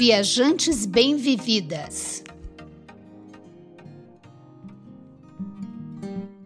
Viajantes Bem-Vividas.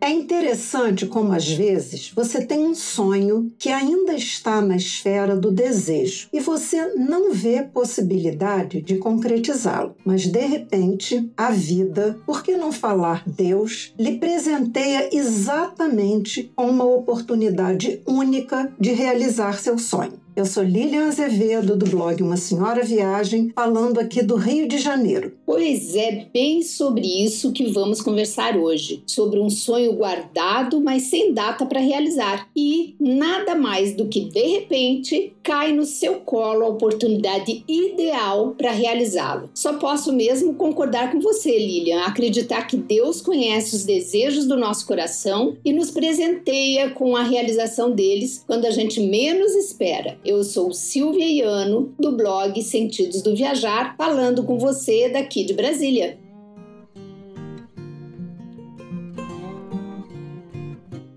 É interessante como, às vezes, você tem um sonho que ainda está na esfera do desejo e você não vê possibilidade de concretizá-lo. Mas, de repente, a vida, por que não falar Deus, lhe presenteia exatamente com uma oportunidade única de realizar seu sonho. Eu sou Lilian Azevedo, do blog Uma Senhora Viagem, falando aqui do Rio de Janeiro. Pois é, bem sobre isso que vamos conversar hoje. Sobre um sonho guardado, mas sem data para realizar. E nada mais do que, de repente, cai no seu colo a oportunidade ideal para realizá-lo. Só posso mesmo concordar com você, Lilian, acreditar que Deus conhece os desejos do nosso coração e nos presenteia com a realização deles quando a gente menos espera. Eu sou Silvia Iano, do blog Sentidos do Viajar, falando com você daqui de Brasília.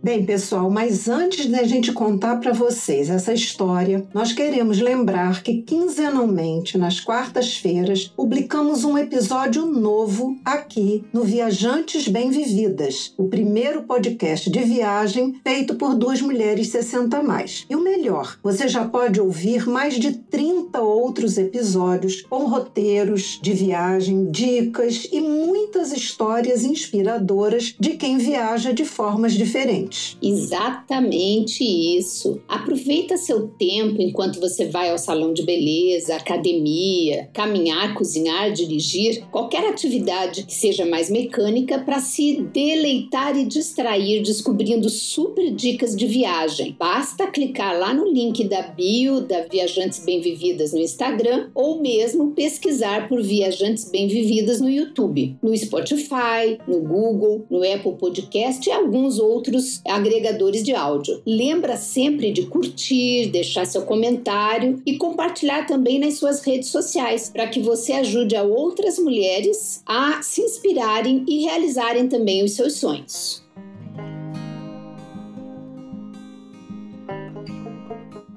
Bem, pessoal, mas antes da gente contar para vocês essa história, nós queremos lembrar que quinzenalmente, nas quartas-feiras, publicamos um episódio novo aqui no Viajantes Bem Vividas, o primeiro podcast de viagem feito por duas mulheres 60 mais. E o melhor, você já pode ouvir mais de 30 outros episódios com roteiros de viagem, dicas e muitas histórias inspiradoras de quem viaja de formas diferentes. Exatamente isso. Aproveita seu tempo enquanto você vai ao salão de beleza, academia, caminhar, cozinhar, dirigir, qualquer atividade que seja mais mecânica para se deleitar e distrair descobrindo super dicas de viagem. Basta clicar lá no link da bio da Viajantes Bem Vividas no Instagram ou mesmo pesquisar por Viajantes Bem Vividas no YouTube, no Spotify, no Google, no Apple Podcast e alguns outros agregadores de áudio. Lembra sempre de curtir, deixar seu comentário e compartilhar também nas suas redes sociais para que você ajude a outras mulheres a se inspirarem e realizarem também os seus sonhos.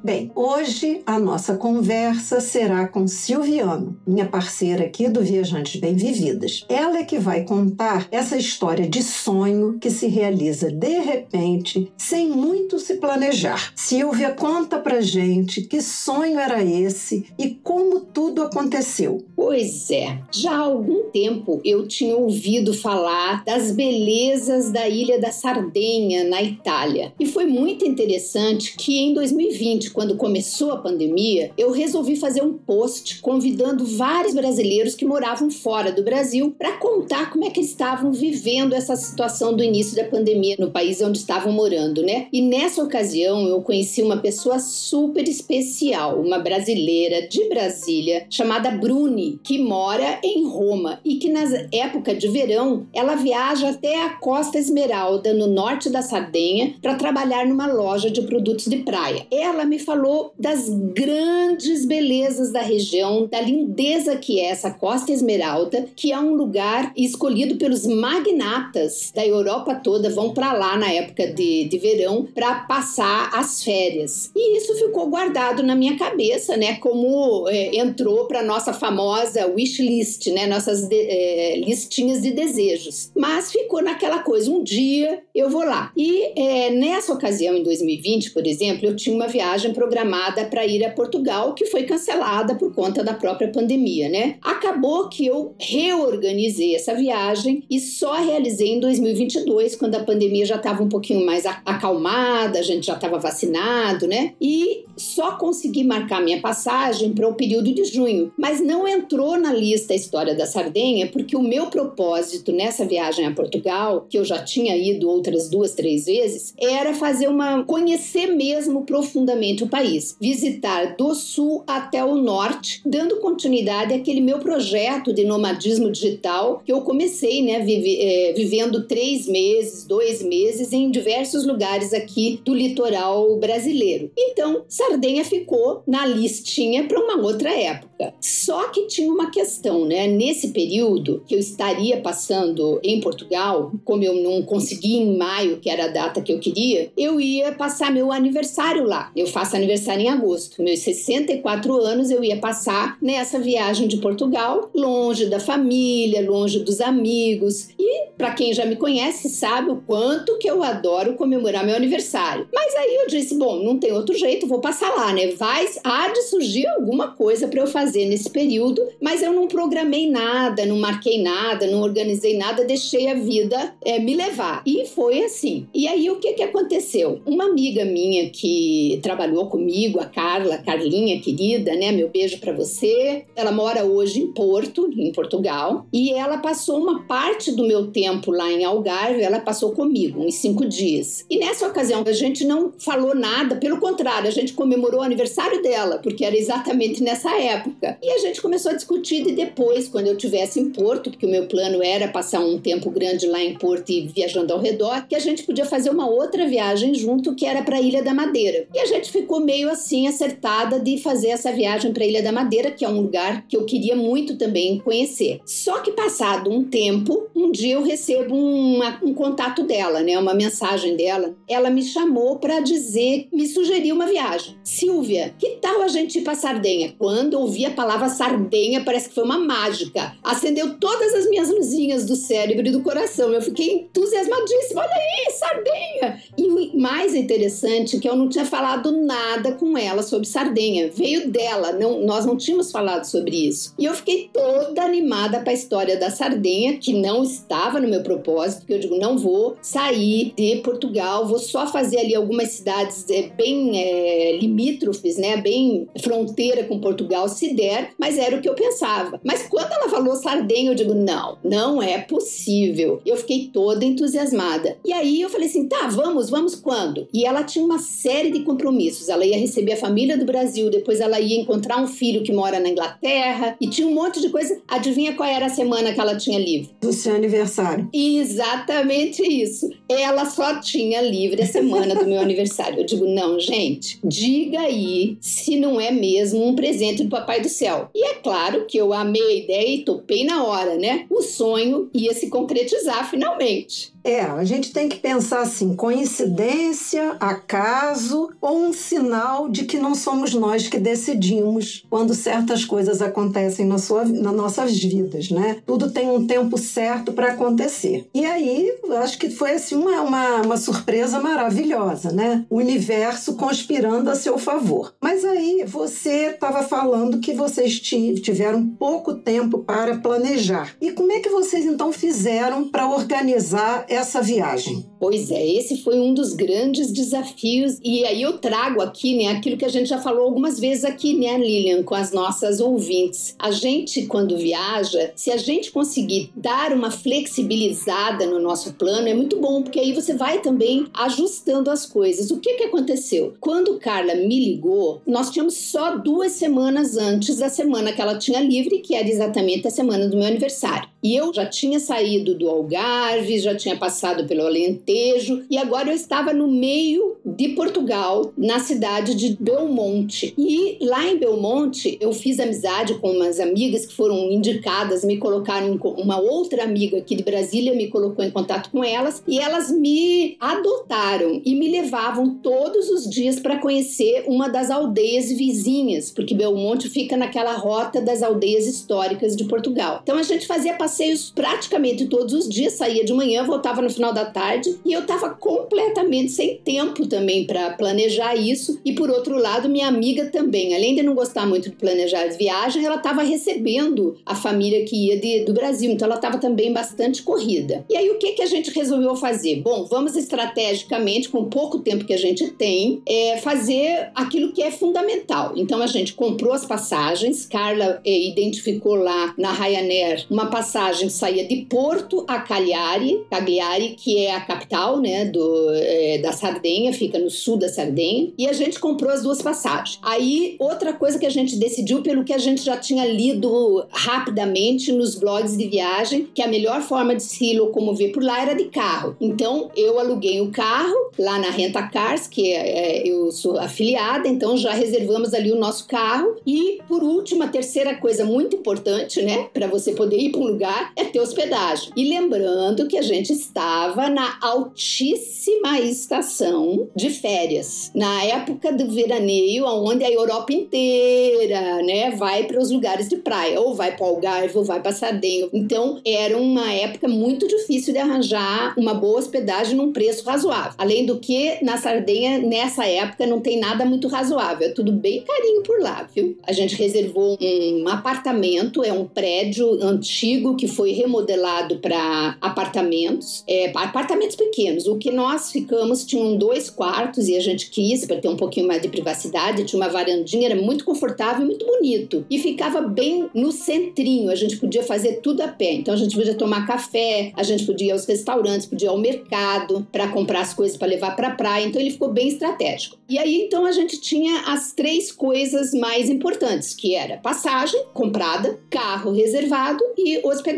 Bem, hoje a nossa conversa será com Silviano, minha parceira aqui do Viajantes Bem Vividas. Ela é que vai contar essa história de sonho que se realiza de repente, sem muito se planejar. Silvia, conta pra gente que sonho era esse e como tudo aconteceu. Pois é, já há algum tempo eu tinha ouvido falar das belezas da ilha da Sardenha, na Itália. E foi muito interessante que em 2020, quando começou a pandemia, eu resolvi fazer um post convidando vários brasileiros que moravam fora do Brasil para contar como é que estavam vivendo essa situação do início da pandemia no país onde estavam morando, né? E nessa ocasião eu conheci uma pessoa super especial, uma brasileira de Brasília, chamada Bruni, que mora em Roma e que na época de verão ela viaja até a Costa Esmeralda, no norte da Sardenha, para trabalhar numa loja de produtos de praia. Ela me falou das grandes belezas da região, da lindeza que é essa Costa Esmeralda, que é um lugar escolhido pelos magnatas da Europa toda, vão para lá na época de, de verão para passar as férias. E isso ficou guardado na minha cabeça, né? Como é, entrou para nossa famosa wish list, né? Nossas de, é, listinhas de desejos. Mas ficou naquela coisa, um dia eu vou lá. E é, nessa ocasião, em 2020, por exemplo, eu tinha uma viagem viagem programada para ir a Portugal, que foi cancelada por conta da própria pandemia, né? Acabou que eu reorganizei essa viagem e só realizei em 2022, quando a pandemia já estava um pouquinho mais acalmada, a gente já estava vacinado, né? E só consegui marcar minha passagem para o período de junho, mas não entrou na lista a história da Sardenha, porque o meu propósito nessa viagem a Portugal, que eu já tinha ido outras duas, três vezes, era fazer uma conhecer mesmo profundamente o país, visitar do sul até o norte, dando continuidade àquele meu projeto de nomadismo digital que eu comecei, né, vive, é, vivendo três meses, dois meses em diversos lugares aqui do litoral brasileiro. Então, Sardenha ficou na listinha para uma outra época. Só que tinha uma questão, né? Nesse período que eu estaria passando em Portugal, como eu não consegui em maio, que era a data que eu queria, eu ia passar meu aniversário lá. Eu faço faço aniversário em agosto. Meus 64 anos eu ia passar nessa viagem de Portugal, longe da família, longe dos amigos. E para quem já me conhece sabe o quanto que eu adoro comemorar meu aniversário. Mas aí eu disse, bom, não tem outro jeito, vou passar lá, né? Vai, há de surgir alguma coisa para eu fazer nesse período, mas eu não programei nada, não marquei nada, não organizei nada, deixei a vida é, me levar. E foi assim. E aí o que que aconteceu? Uma amiga minha que trabalhou comigo, a Carla, Carlinha querida, né? Meu beijo para você. Ela mora hoje em Porto, em Portugal, e ela passou uma parte do meu tempo lá em Algarve, ela passou comigo, uns cinco dias. E nessa ocasião a gente não falou nada, pelo contrário, a gente comemorou o aniversário dela, porque era exatamente nessa época. E a gente começou a discutir e depois, quando eu tivesse em Porto, porque o meu plano era passar um tempo grande lá em Porto e viajando ao redor, que a gente podia fazer uma outra viagem junto, que era para a Ilha da Madeira. E a gente ficou meio assim acertada de fazer essa viagem para a Ilha da Madeira, que é um lugar que eu queria muito também conhecer. Só que passado um tempo, um dia eu recebo uma, um contato dela, né, uma mensagem dela. Ela me chamou para dizer, me sugeriu uma viagem. Silvia, que tal a gente ir para Sardenha? Quando ouvi a palavra Sardenha, parece que foi uma mágica. Acendeu todas as minhas luzinhas do cérebro e do coração. Eu fiquei entusiasmadíssima. Olha aí, Sardenha! E o mais interessante é que eu não tinha falado nada com ela sobre Sardenha. Veio dela, não, nós não tínhamos falado sobre isso. E eu fiquei toda animada para a história da Sardenha, que não estava no meu propósito, porque eu digo, não vou sair de Portugal, vou só fazer ali algumas cidades é, bem é, limítrofes, né, bem fronteira com Portugal, se der, mas era o que eu pensava. Mas quando ela falou Sardenha, eu digo, não, não é possível. Eu fiquei toda entusiasmada. E aí eu falei assim, tá, vamos, vamos quando? E ela tinha uma série de compromissos. Ela ia receber a família do Brasil, depois ela ia encontrar um filho que mora na Inglaterra e tinha um monte de coisa. Adivinha qual era a semana que ela tinha livre? Do seu aniversário. Exatamente isso. Ela só tinha livre a semana do meu aniversário. Eu digo, não, gente, diga aí se não é mesmo um presente do Papai do Céu. E é claro que eu amei a ideia e topei na hora, né? O sonho ia se concretizar finalmente. É, a gente tem que pensar assim: coincidência, acaso ou um sinal de que não somos nós que decidimos quando certas coisas acontecem na sua, nas nossas vidas, né? Tudo tem um tempo certo para acontecer. E aí, acho que foi assim uma, uma, uma surpresa maravilhosa, né? O universo conspirando a seu favor. Mas aí você estava falando que vocês tiveram pouco tempo para planejar. E como é que vocês então fizeram para organizar essa viagem? Pois é, esse foi um dos grandes desafios. E aí eu trago aqui, né, aquilo que a gente já falou algumas vezes aqui, né, Lilian, com as nossas ouvintes. A gente, quando viaja, se a gente conseguir dar uma flexibilizada no nosso plano, é muito bom, porque aí você vai também ajustando as coisas. O que que aconteceu? Quando Carla me ligou, nós tínhamos só duas semanas antes da semana que ela tinha livre, que era exatamente a semana do meu aniversário. E eu já tinha saído do Algarve, já tinha passado pelo Alentejo e agora eu estava no meio de Portugal, na cidade de Belmonte. E lá em Belmonte eu fiz amizade com umas amigas que foram indicadas, me colocaram uma outra amiga aqui de Brasília me colocou em contato com elas e elas me adotaram e me levavam todos os dias para conhecer uma das aldeias vizinhas, porque Belmonte fica naquela rota das aldeias históricas de Portugal. Então a gente fazia passeios praticamente todos os dias, saía de manhã, voltava no final da tarde e eu estava completamente sem tempo também para planejar isso. E por outro lado, minha amiga também, além de não gostar muito de planejar as viagens, ela estava recebendo a família que ia de, do Brasil, então ela estava também bastante corrida. E aí o que, que a gente resolveu fazer? Bom, vamos estrategicamente, com pouco tempo que a gente tem, é, fazer aquilo que é fundamental. Então a gente comprou as passagens, Carla é, identificou lá na Ryanair uma passagem passagem saía de Porto a Cagliari, Cagliari, que é a capital né, do, é, da Sardenha, fica no sul da Sardenha, e a gente comprou as duas passagens. Aí, outra coisa que a gente decidiu, pelo que a gente já tinha lido rapidamente nos blogs de viagem, que a melhor forma de se locomover por lá era de carro. Então, eu aluguei o um carro lá na Renta Cars, que é, é, eu sou afiliada, então já reservamos ali o nosso carro. E, por último, a terceira coisa muito importante, né, para você poder ir para um lugar é ter hospedagem. E lembrando que a gente estava na altíssima estação de férias, na época do veraneio, onde a Europa inteira, né, vai para os lugares de praia, ou vai para Algarve, ou vai para Sardenha. Então, era uma época muito difícil de arranjar uma boa hospedagem num preço razoável. Além do que, na Sardenha, nessa época, não tem nada muito razoável, é tudo bem carinho por lá, viu? A gente reservou um apartamento, é um prédio antigo que foi remodelado para apartamentos, é, apartamentos pequenos. O que nós ficamos tinham dois quartos e a gente quis para ter um pouquinho mais de privacidade, tinha uma varandinha, era muito confortável, muito bonito e ficava bem no centrinho. A gente podia fazer tudo a pé, então a gente podia tomar café, a gente podia ir aos restaurantes, podia ir ao mercado para comprar as coisas para levar para a praia. Então ele ficou bem estratégico. E aí então a gente tinha as três coisas mais importantes, que era passagem comprada, carro reservado e hospedagem,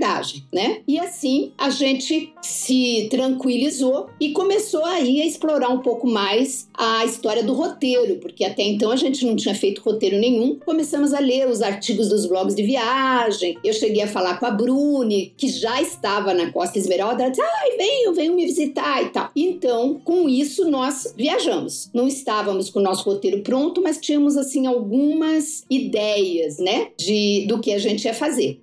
né? E assim a gente se tranquilizou e começou aí a explorar um pouco mais a história do roteiro, porque até então a gente não tinha feito roteiro nenhum. Começamos a ler os artigos dos blogs de viagem. Eu cheguei a falar com a Bruni, que já estava na Costa Esmeralda. Ela disse: ai, venham, venham me visitar e tal. Então, com isso, nós viajamos. Não estávamos com o nosso roteiro pronto, mas tínhamos assim algumas ideias, né, de do que a gente ia fazer.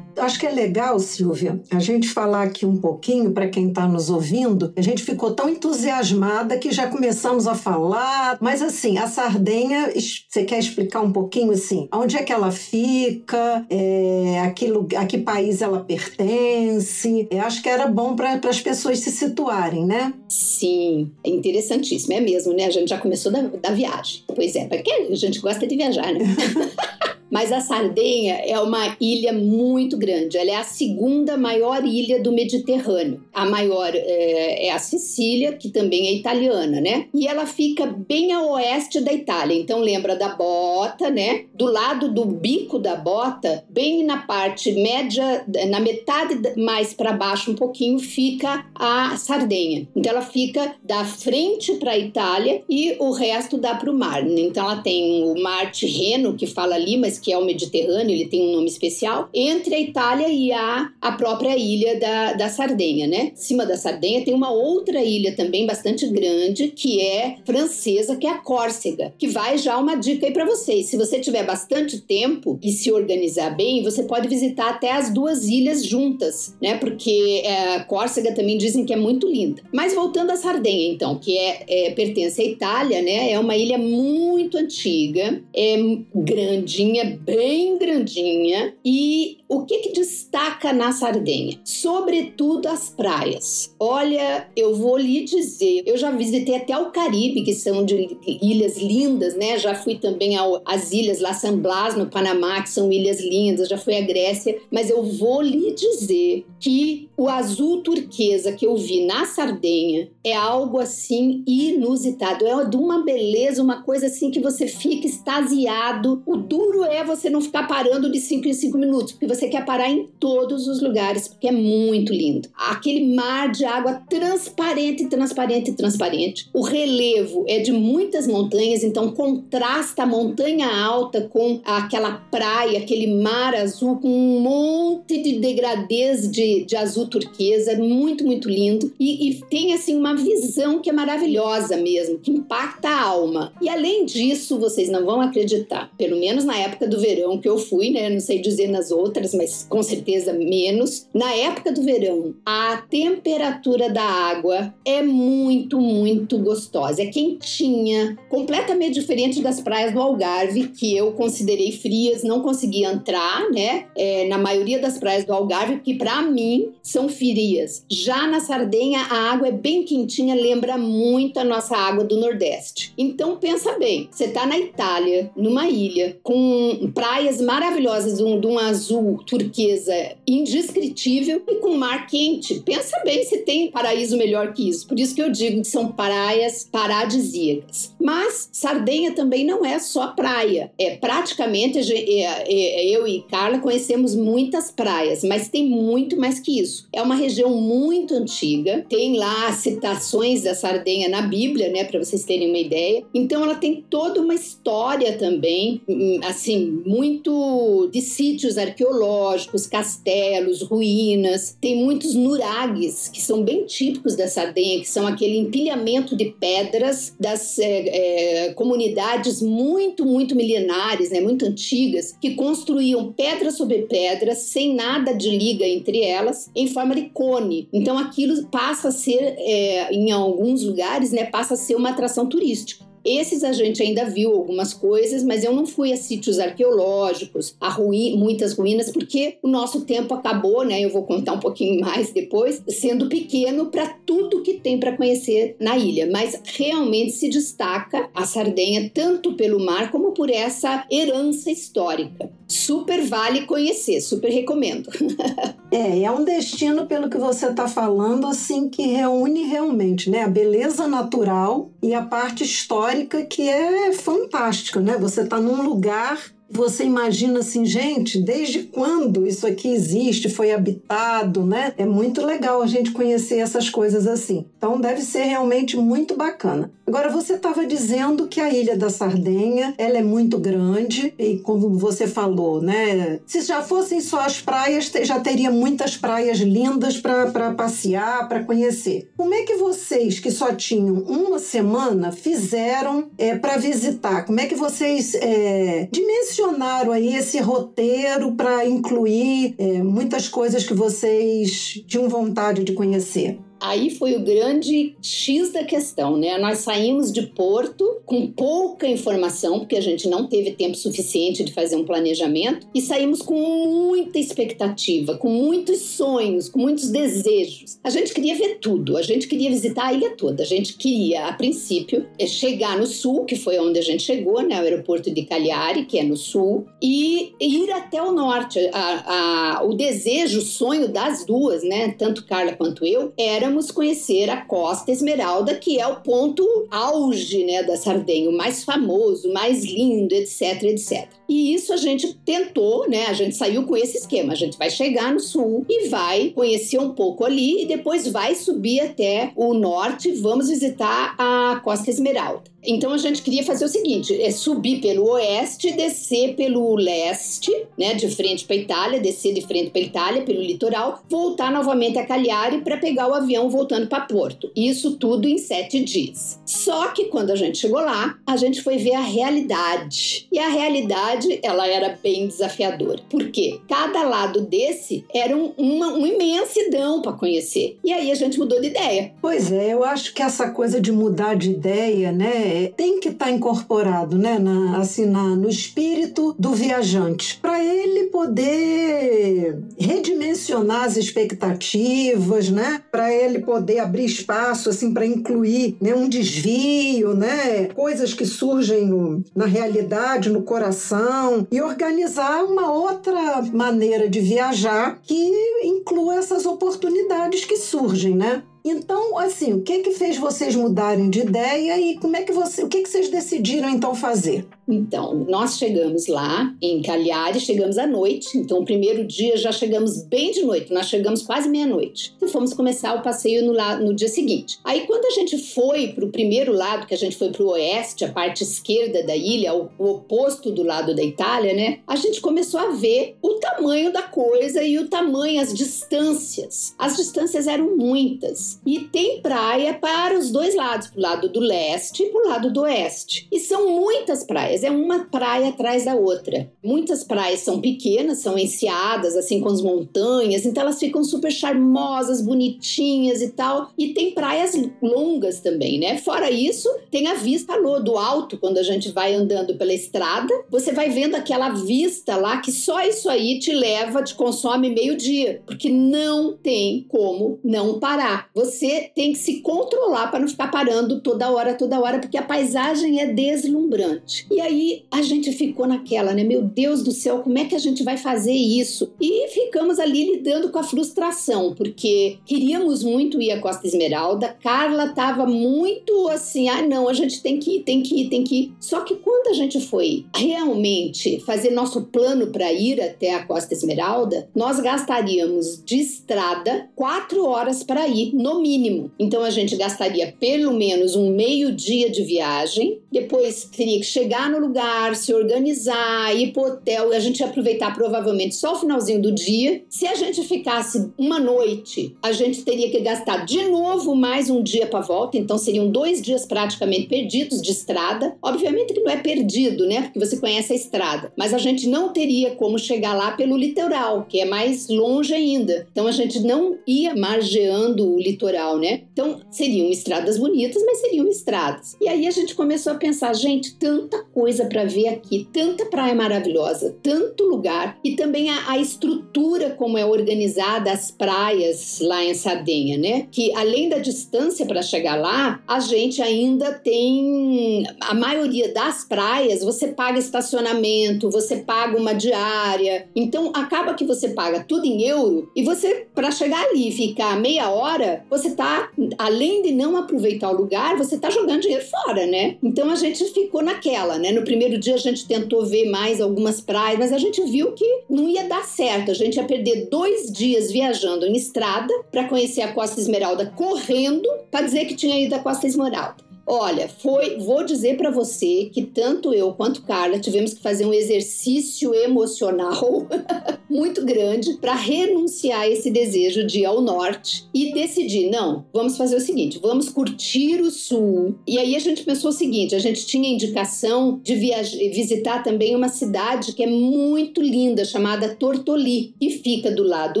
Acho que é legal, Silvia, a gente falar aqui um pouquinho para quem está nos ouvindo. A gente ficou tão entusiasmada que já começamos a falar. Mas assim, a Sardenha, você quer explicar um pouquinho assim? Onde é que ela fica? É, a, que, a que país ela pertence? Eu acho que era bom para as pessoas se situarem, né? Sim, é interessantíssimo, é mesmo, né? A gente já começou da, da viagem. Pois é, porque a gente gosta de viajar, né? Mas a Sardenha é uma ilha muito grande. Ela é a segunda maior ilha do Mediterrâneo. A maior é, é, a Sicília, que também é italiana, né? E ela fica bem a oeste da Itália. Então lembra da bota, né? Do lado do bico da bota, bem na parte média, na metade mais para baixo um pouquinho, fica a Sardenha. Então ela fica da frente para a Itália e o resto dá para o mar. Então ela tem o Mar Tirreno, que fala ali, mas que é o Mediterrâneo, ele tem um nome especial, entre a Itália e a, a própria ilha da, da Sardenha, né? Cima da Sardenha tem uma outra ilha também bastante grande, que é francesa, que é a Córcega, que vai já uma dica aí para vocês. Se você tiver bastante tempo e se organizar bem, você pode visitar até as duas ilhas juntas, né? Porque é, Córcega também dizem que é muito linda. Mas voltando à Sardenha, então, que é, é pertence à Itália, né? É uma ilha muito antiga, é grandinha, bem grandinha e o que, que destaca na Sardenha? Sobretudo as praias. Olha, eu vou lhe dizer, eu já visitei até o Caribe, que são de ilhas lindas, né? Já fui também ao, às ilhas La San Blas, no Panamá, que são ilhas lindas, já fui à Grécia, mas eu vou lhe dizer que o azul turquesa que eu vi na Sardenha é algo assim inusitado, é de uma beleza, uma coisa assim que você fica extasiado. O duro é você não ficar parando de 5 em 5 minutos, porque você quer parar em todos os lugares, porque é muito lindo. Aquele mar de água transparente, transparente, transparente. O relevo é de muitas montanhas, então contrasta a montanha alta com aquela praia, aquele mar azul, com um monte de degradês de, de azul turquesa, é muito, muito lindo. E, e tem assim uma visão que é maravilhosa mesmo, que impacta a alma. E além disso, vocês não vão acreditar, pelo menos na época do verão que eu fui, né? Não sei dizer nas outras mas com certeza menos. Na época do verão, a temperatura da água é muito, muito gostosa. É quentinha, completamente diferente das praias do Algarve, que eu considerei frias, não consegui entrar, né? É, na maioria das praias do Algarve, que para mim são frias. Já na Sardenha, a água é bem quentinha, lembra muito a nossa água do Nordeste. Então pensa bem, você tá na Itália, numa ilha, com praias maravilhosas, de um, de um azul turquesa indescritível e com mar quente. Pensa bem se tem paraíso melhor que isso. Por isso que eu digo que são praias paradisíacas. Mas Sardenha também não é só praia. É praticamente é, é, eu e Carla conhecemos muitas praias, mas tem muito mais que isso. É uma região muito antiga. Tem lá citações da Sardenha na Bíblia, né, para vocês terem uma ideia. Então ela tem toda uma história também, hum, assim, muito de sítios arqueológicos, castelos, ruínas. Tem muitos nuragues que são bem típicos da Sardenha, que são aquele empilhamento de pedras das é, é, comunidades muito, muito milenares, né, muito antigas, que construíam pedra sobre pedra, sem nada de liga entre elas, em forma de cone. Então aquilo passa a ser, é, em alguns lugares, né, passa a ser uma atração turística. Esses a gente ainda viu algumas coisas, mas eu não fui a sítios arqueológicos, a ruí muitas ruínas, porque o nosso tempo acabou, né? Eu vou contar um pouquinho mais depois, sendo pequeno para tudo que tem para conhecer na ilha. Mas realmente se destaca a Sardenha tanto pelo mar como por essa herança histórica. Super vale conhecer, super recomendo. é, é um destino, pelo que você está falando, assim, que reúne realmente né, a beleza natural e a parte histórica que é fantástica, né? Você está num lugar você imagina assim, gente, desde quando isso aqui existe, foi habitado, né? É muito legal a gente conhecer essas coisas assim. Então deve ser realmente muito bacana. Agora você estava dizendo que a Ilha da Sardenha, ela é muito grande e como você falou, né? Se já fossem só as praias, já teria muitas praias lindas para passear, para conhecer. Como é que vocês que só tinham uma semana fizeram é, para visitar? Como é que vocês é, dimensionaram dimensionaram aí esse roteiro para incluir é, muitas coisas que vocês tinham vontade de conhecer? Aí foi o grande X da questão, né? Nós saímos de Porto com pouca informação, porque a gente não teve tempo suficiente de fazer um planejamento, e saímos com muita expectativa, com muitos sonhos, com muitos desejos. A gente queria ver tudo, a gente queria visitar a ilha toda, a gente queria, a princípio, é chegar no sul, que foi onde a gente chegou, né? O aeroporto de Cagliari, que é no sul, e ir até o norte. A, a, o desejo, o sonho das duas, né? Tanto Carla quanto eu, era conhecer a Costa Esmeralda, que é o ponto auge né, da Sardenha, o mais famoso, mais lindo, etc, etc. E isso a gente tentou, né? A gente saiu com esse esquema. A gente vai chegar no sul e vai conhecer um pouco ali e depois vai subir até o norte. Vamos visitar a Costa Esmeralda. Então a gente queria fazer o seguinte: é subir pelo oeste, descer pelo leste, né, de frente para Itália, descer de frente para Itália pelo litoral, voltar novamente a Cagliari para pegar o avião voltando para Porto. Isso tudo em sete dias. Só que quando a gente chegou lá, a gente foi ver a realidade. E a realidade, ela era bem desafiadora. Por quê? Cada lado desse era um, uma, uma imensidão para conhecer. E aí a gente mudou de ideia. Pois é, eu acho que essa coisa de mudar de ideia, né, é, tem que estar tá incorporado, né, na, assim, na, no espírito do viajante, para ele poder redimensionar as expectativas, né, para ele poder abrir espaço assim para incluir, né, um desvio, né, coisas que surgem no, na realidade, no coração e organizar uma outra maneira de viajar que inclua essas oportunidades que surgem, né? Então, assim, o que que fez vocês mudarem de ideia e como é que você, o que que vocês decidiram então fazer? Então, nós chegamos lá em Cagliari, chegamos à noite. Então, o primeiro dia já chegamos bem de noite, nós chegamos quase meia-noite. E fomos começar o passeio no, no dia seguinte. Aí, quando a gente foi para o primeiro lado, que a gente foi para o oeste, a parte esquerda da ilha, o, o oposto do lado da Itália, né? A gente começou a ver o tamanho da coisa e o tamanho, as distâncias. As distâncias eram muitas. E tem praia para os dois lados, para o lado do leste e para o lado do oeste. E são muitas praias, é uma praia atrás da outra. Muitas praias são pequenas, são enseadas, assim, com as montanhas, então elas ficam super charmosas, bonitinhas e tal. E tem praias longas também, né? Fora isso, tem a vista do alto, quando a gente vai andando pela estrada, você vai vendo aquela vista lá que só isso aí te leva, te consome meio dia, porque não tem como não parar. Você tem que se controlar para não ficar parando toda hora, toda hora, porque a paisagem é deslumbrante. E aí a gente ficou naquela, né? Meu Deus do céu, como é que a gente vai fazer isso? E ficamos ali lidando com a frustração, porque queríamos muito ir à Costa Esmeralda, Carla estava muito assim, ah, não, a gente tem que ir, tem que ir, tem que ir. Só que quando a gente foi realmente fazer nosso plano para ir até a Costa Esmeralda, nós gastaríamos de estrada quatro horas para ir, no mínimo. Então a gente gastaria pelo menos um meio dia de viagem, depois teria que chegar no lugar, se organizar, ir pro hotel, e a gente ia aproveitar provavelmente só o finalzinho do dia. Se a gente ficasse uma noite, a gente teria que gastar de novo mais um dia para volta, então seriam dois dias praticamente perdidos de estrada. Obviamente que não é perdido, né? Porque você conhece a estrada, mas a gente não teria como chegar lá pelo litoral, que é mais longe ainda. Então a gente não ia margeando o litoral, né? Então seriam estradas bonitas, mas seriam estradas. E aí a gente começou a pensar, gente, tanta coisa para ver aqui, tanta praia maravilhosa, tanto lugar e também a, a estrutura como é organizada as praias lá em Sardenha, né? Que além da distância para chegar lá, a gente ainda tem a maioria das praias, você paga estacionamento, você paga uma diária. Então acaba que você paga tudo em euro e você para chegar ali e ficar meia hora, você tá além de não aproveitar o lugar, você tá jogando dinheiro fora, né? Então a gente ficou naquela, né? No primeiro dia a gente tentou ver mais algumas praias, mas a gente viu que não ia dar certo. A gente ia perder dois dias viajando em estrada para conhecer a Costa Esmeralda correndo para dizer que tinha ido à Costa Esmeralda. Olha, foi, vou dizer para você que tanto eu quanto Carla tivemos que fazer um exercício emocional muito grande para renunciar a esse desejo de ir ao norte e decidir, não, vamos fazer o seguinte, vamos curtir o sul. E aí a gente pensou o seguinte, a gente tinha indicação de visitar também uma cidade que é muito linda, chamada Tortoli, que fica do lado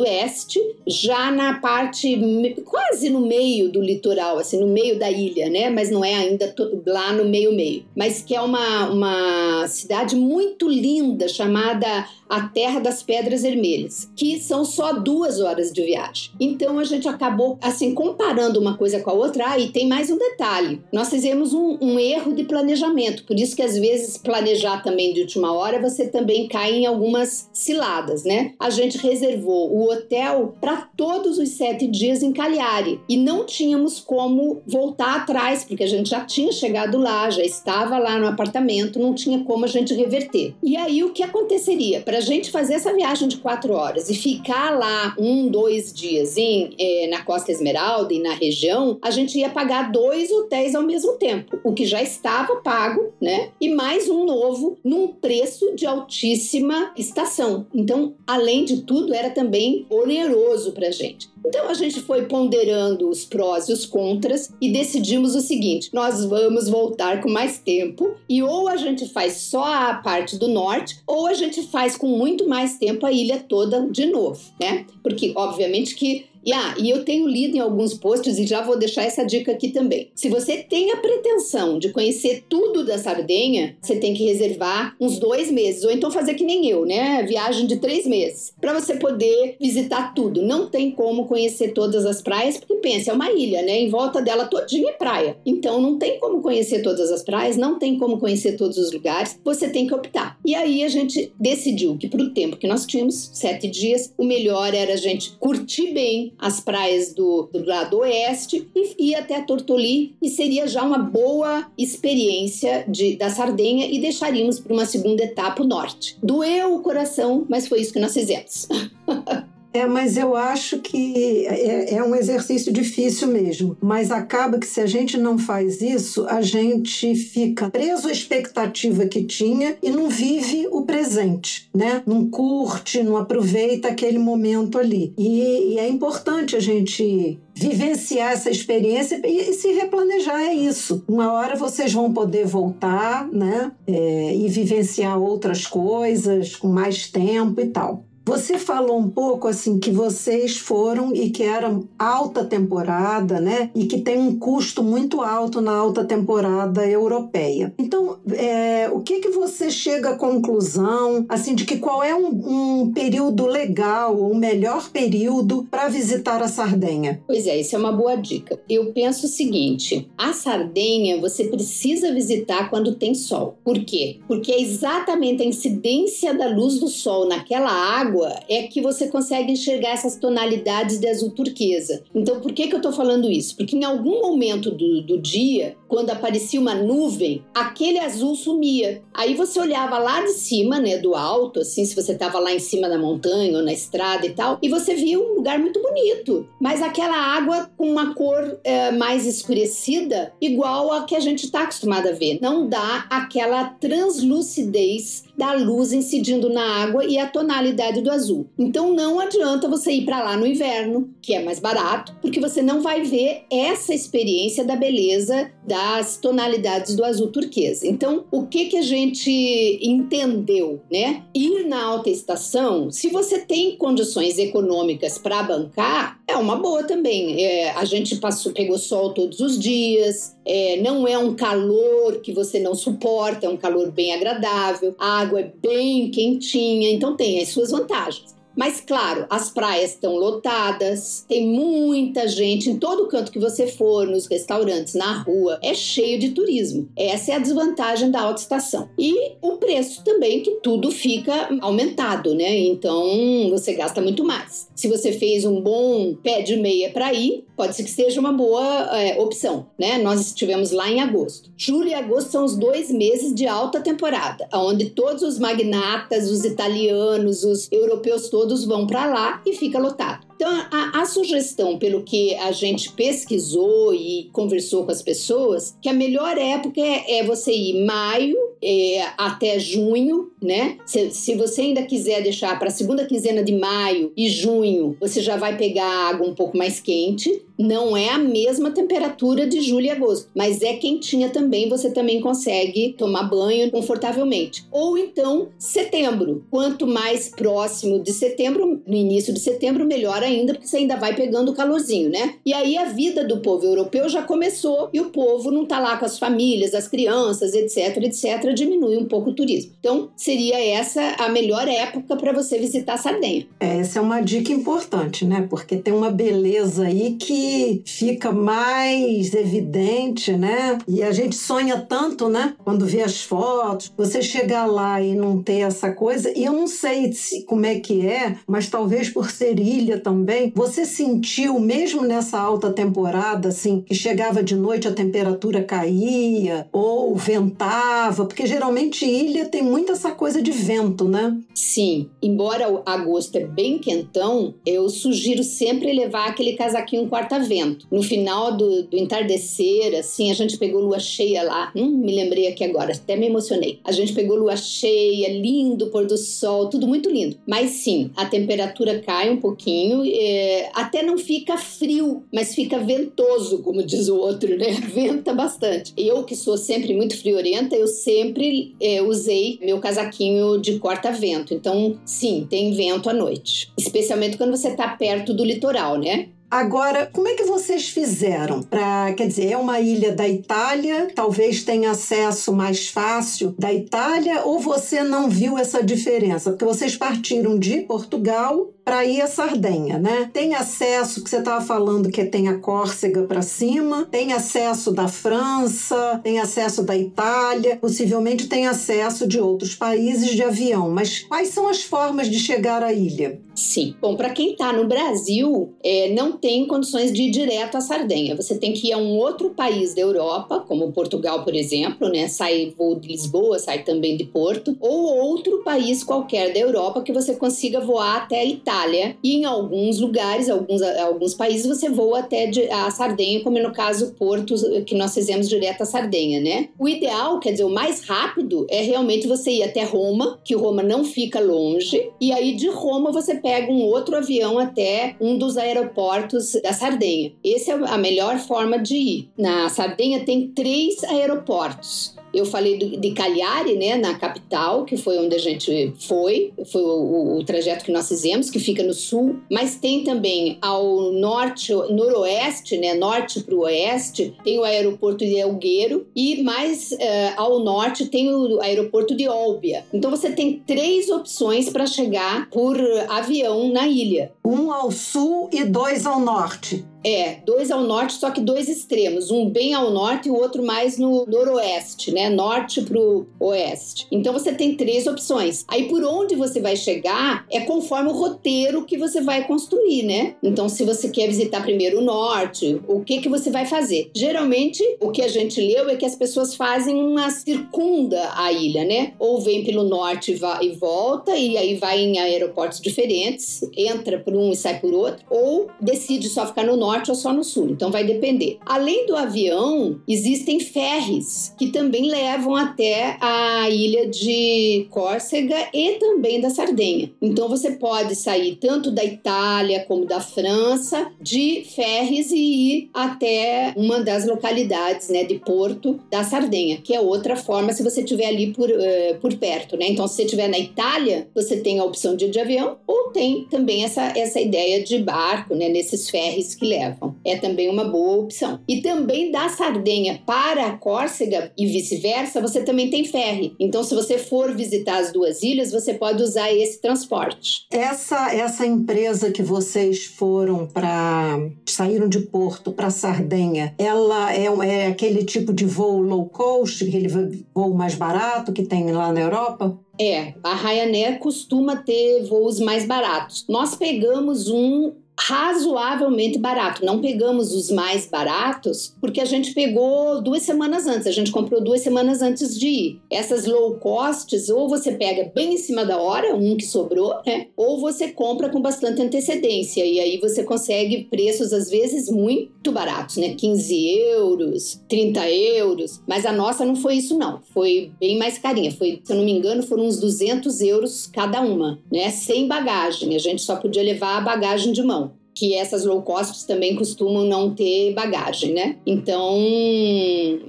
oeste, já na parte quase no meio do litoral, assim, no meio da ilha, né? Mas não é ainda lá no meio-meio, mas que é uma, uma cidade muito linda chamada a Terra das Pedras Vermelhas, que são só duas horas de viagem. Então a gente acabou assim comparando uma coisa com a outra. Ah, e tem mais um detalhe: nós fizemos um, um erro de planejamento, por isso que às vezes planejar também de última hora você também cai em algumas ciladas, né? A gente reservou o hotel para todos os sete dias em Cagliari e não tínhamos como voltar atrás, porque a gente já tinha chegado lá, já estava lá no apartamento, não tinha como a gente reverter. E aí o que aconteceria? A gente fazer essa viagem de quatro horas e ficar lá um, dois dias em, é, na Costa Esmeralda e na região, a gente ia pagar dois hotéis ao mesmo tempo, o que já estava pago, né? E mais um novo num preço de altíssima estação. Então, além de tudo, era também oneroso para a gente. Então a gente foi ponderando os prós e os contras e decidimos o seguinte: nós vamos voltar com mais tempo e ou a gente faz só a parte do norte ou a gente faz com muito mais tempo a ilha toda de novo, né? Porque obviamente que e, ah, e eu tenho lido em alguns posts e já vou deixar essa dica aqui também. Se você tem a pretensão de conhecer tudo da Sardenha, você tem que reservar uns dois meses, ou então fazer que nem eu, né? Viagem de três meses, para você poder visitar tudo. Não tem como conhecer todas as praias, porque pensa, é uma ilha, né? Em volta dela todinha é praia. Então não tem como conhecer todas as praias, não tem como conhecer todos os lugares, você tem que optar. E aí a gente decidiu que, para o tempo que nós tínhamos, sete dias, o melhor era a gente curtir bem as praias do, do lado oeste e ir até Tortoli e seria já uma boa experiência de, da Sardenha e deixaríamos para uma segunda etapa o norte. Doeu o coração, mas foi isso que nós fizemos. É, mas eu acho que é, é, um exercício difícil mesmo. Mas acaba que se a gente não faz isso, a gente fica preso à expectativa que tinha e não vive o presente, né? Não curte, não aproveita aquele momento ali. E, e é importante a gente vivenciar essa experiência e, se replanejar é isso. Uma hora vocês vão poder voltar, né? É, e vivenciar outras coisas com mais tempo e tal. Você falou um pouco assim que vocês foram e que era alta temporada, né? E que tem um custo muito alto na alta temporada europeia. Então, é, o que que você chega à conclusão, assim, de que qual é um, um período legal, o um melhor período para visitar a Sardenha? Pois é, isso é uma boa dica. Eu penso o seguinte: a Sardenha você precisa visitar quando tem sol. Por quê? Porque é exatamente a incidência da luz do sol naquela água é que você consegue enxergar essas tonalidades de azul turquesa. Então, por que, que eu estou falando isso? Porque em algum momento do, do dia, quando aparecia uma nuvem, aquele azul sumia. Aí você olhava lá de cima, né, do alto, assim, se você estava lá em cima da montanha ou na estrada e tal, e você via um lugar muito bonito. Mas aquela água com uma cor é, mais escurecida, igual a que a gente está acostumado a ver. Não dá aquela translucidez da luz incidindo na água e a tonalidade do azul. Então não adianta você ir para lá no inverno, que é mais barato, porque você não vai ver essa experiência da beleza das tonalidades do azul turquesa. Então, o que que a gente entendeu, né? Ir na alta estação, se você tem condições econômicas para bancar, é uma boa também. É, a gente passou, pegou sol todos os dias, é, não é um calor que você não suporta, é um calor bem agradável, a água é bem quentinha, então tem as suas vantagens. Mas, claro, as praias estão lotadas, tem muita gente em todo canto que você for, nos restaurantes, na rua, é cheio de turismo. Essa é a desvantagem da alta estação. E o preço também, que tudo fica aumentado, né? Então você gasta muito mais. Se você fez um bom pé de meia para ir, pode ser que seja uma boa é, opção, né? Nós estivemos lá em agosto. Julho e agosto são os dois meses de alta temporada, onde todos os magnatas, os italianos, os europeus todos todos vão para lá e fica lotado. Então, a, a, sugestão, pelo que a gente pesquisou e conversou com as pessoas, que a melhor época é, é você ir maio é, até junho, né? Se, se, você ainda quiser deixar para a segunda quinzena de maio e junho, você já vai pegar água um pouco mais quente. Não é a mesma temperatura de julho e agosto, mas é quentinha também. Você também consegue tomar banho confortavelmente. Ou então setembro. Quanto mais próximo de setembro, no início de setembro, melhor ainda, porque você ainda vai pegando o calorzinho, né? E aí a vida do povo europeu já começou e o povo não tá lá com as famílias, as crianças, etc, etc, diminui um pouco o turismo. Então, seria essa a melhor época para você visitar a Sardenha. É, essa é uma dica importante, né? Porque tem uma beleza aí que fica mais evidente, né? E a gente sonha tanto, né? Quando vê as fotos, você chegar lá e não ter essa coisa, e eu não sei se, como é que é, mas talvez por ser ilha também também, você sentiu, mesmo nessa alta temporada, assim, que chegava de noite a temperatura caía ou ventava? Porque geralmente ilha tem muito essa coisa de vento, né? Sim. Embora o agosto é bem quentão, eu sugiro sempre levar aquele casaquinho quarta-vento. No final do, do entardecer, assim, a gente pegou lua cheia lá. Hum, me lembrei aqui agora, até me emocionei. A gente pegou lua cheia, lindo pôr do sol, tudo muito lindo. Mas sim, a temperatura cai um pouquinho é, até não fica frio, mas fica ventoso, como diz o outro, né? Venta bastante. Eu, que sou sempre muito friorenta, eu sempre é, usei meu casaquinho de corta-vento. Então, sim, tem vento à noite. Especialmente quando você está perto do litoral, né? Agora, como é que vocês fizeram para, quer dizer, é uma ilha da Itália, talvez tenha acesso mais fácil da Itália, ou você não viu essa diferença? Porque vocês partiram de Portugal para ir a Sardenha, né? Tem acesso, que você estava falando que tem a Córcega para cima, tem acesso da França, tem acesso da Itália, possivelmente tem acesso de outros países de avião. Mas quais são as formas de chegar à ilha? Sim. Bom, para quem está no Brasil, é, não tem condições de ir direto à Sardenha. Você tem que ir a um outro país da Europa, como Portugal, por exemplo, né? Sai voo de Lisboa, sai também de Porto, ou outro país qualquer da Europa que você consiga voar até a Itália Itália e em alguns lugares, alguns, alguns países, você voa até a Sardenha, como no caso Porto, que nós fizemos direto a Sardenha, né? O ideal, quer dizer, o mais rápido é realmente você ir até Roma, que Roma não fica longe, e aí de Roma você pega um outro avião até um dos aeroportos da Sardenha. Essa é a melhor forma de ir. Na Sardenha tem três aeroportos. Eu falei de Cagliari, né, na capital, que foi onde a gente foi, foi o, o, o trajeto que nós fizemos, que fica no sul, mas tem também ao norte, noroeste, né, norte para o oeste, tem o aeroporto de Elgueiro e mais uh, ao norte tem o aeroporto de Olbia. Então você tem três opções para chegar por avião na ilha. Um ao sul e dois ao norte. É, dois ao norte, só que dois extremos, um bem ao norte e o outro mais no noroeste, né? Norte pro oeste. Então você tem três opções. Aí por onde você vai chegar é conforme o roteiro que você vai construir, né? Então se você quer visitar primeiro o norte, o que que você vai fazer? Geralmente o que a gente leu é que as pessoas fazem uma circunda a ilha, né? Ou vem pelo norte e volta e aí vai em aeroportos diferentes, entra por um e sai por outro, ou decide só ficar no norte norte ou só no sul, então vai depender. Além do avião, existem ferries que também levam até a ilha de Córcega e também da Sardenha. Então você pode sair tanto da Itália como da França de ferries e ir até uma das localidades, né, de Porto da Sardenha, que é outra forma se você estiver ali por, uh, por perto, né? Então se você estiver na Itália, você tem a opção de ir de avião ou tem também essa, essa ideia de barco, né, nesses ferries que levam. É também uma boa opção. E também da Sardenha para a Córcega e vice-versa, você também tem ferry. Então, se você for visitar as duas ilhas, você pode usar esse transporte. Essa essa empresa que vocês foram para saíram de Porto para Sardenha, ela é, é aquele tipo de voo low cost, aquele voo mais barato que tem lá na Europa? É, a Ryanair costuma ter voos mais baratos. Nós pegamos um razoavelmente barato. Não pegamos os mais baratos, porque a gente pegou duas semanas antes, a gente comprou duas semanas antes de ir. Essas low costs, ou você pega bem em cima da hora, um que sobrou, né? Ou você compra com bastante antecedência, e aí você consegue preços às vezes muito baratos, né? 15 euros, 30 euros. Mas a nossa não foi isso, não. Foi bem mais carinha. Foi, se eu não me engano, foram uns 200 euros cada uma, né? Sem bagagem. A gente só podia levar a bagagem de mão que essas low cost também costumam não ter bagagem, né? Então,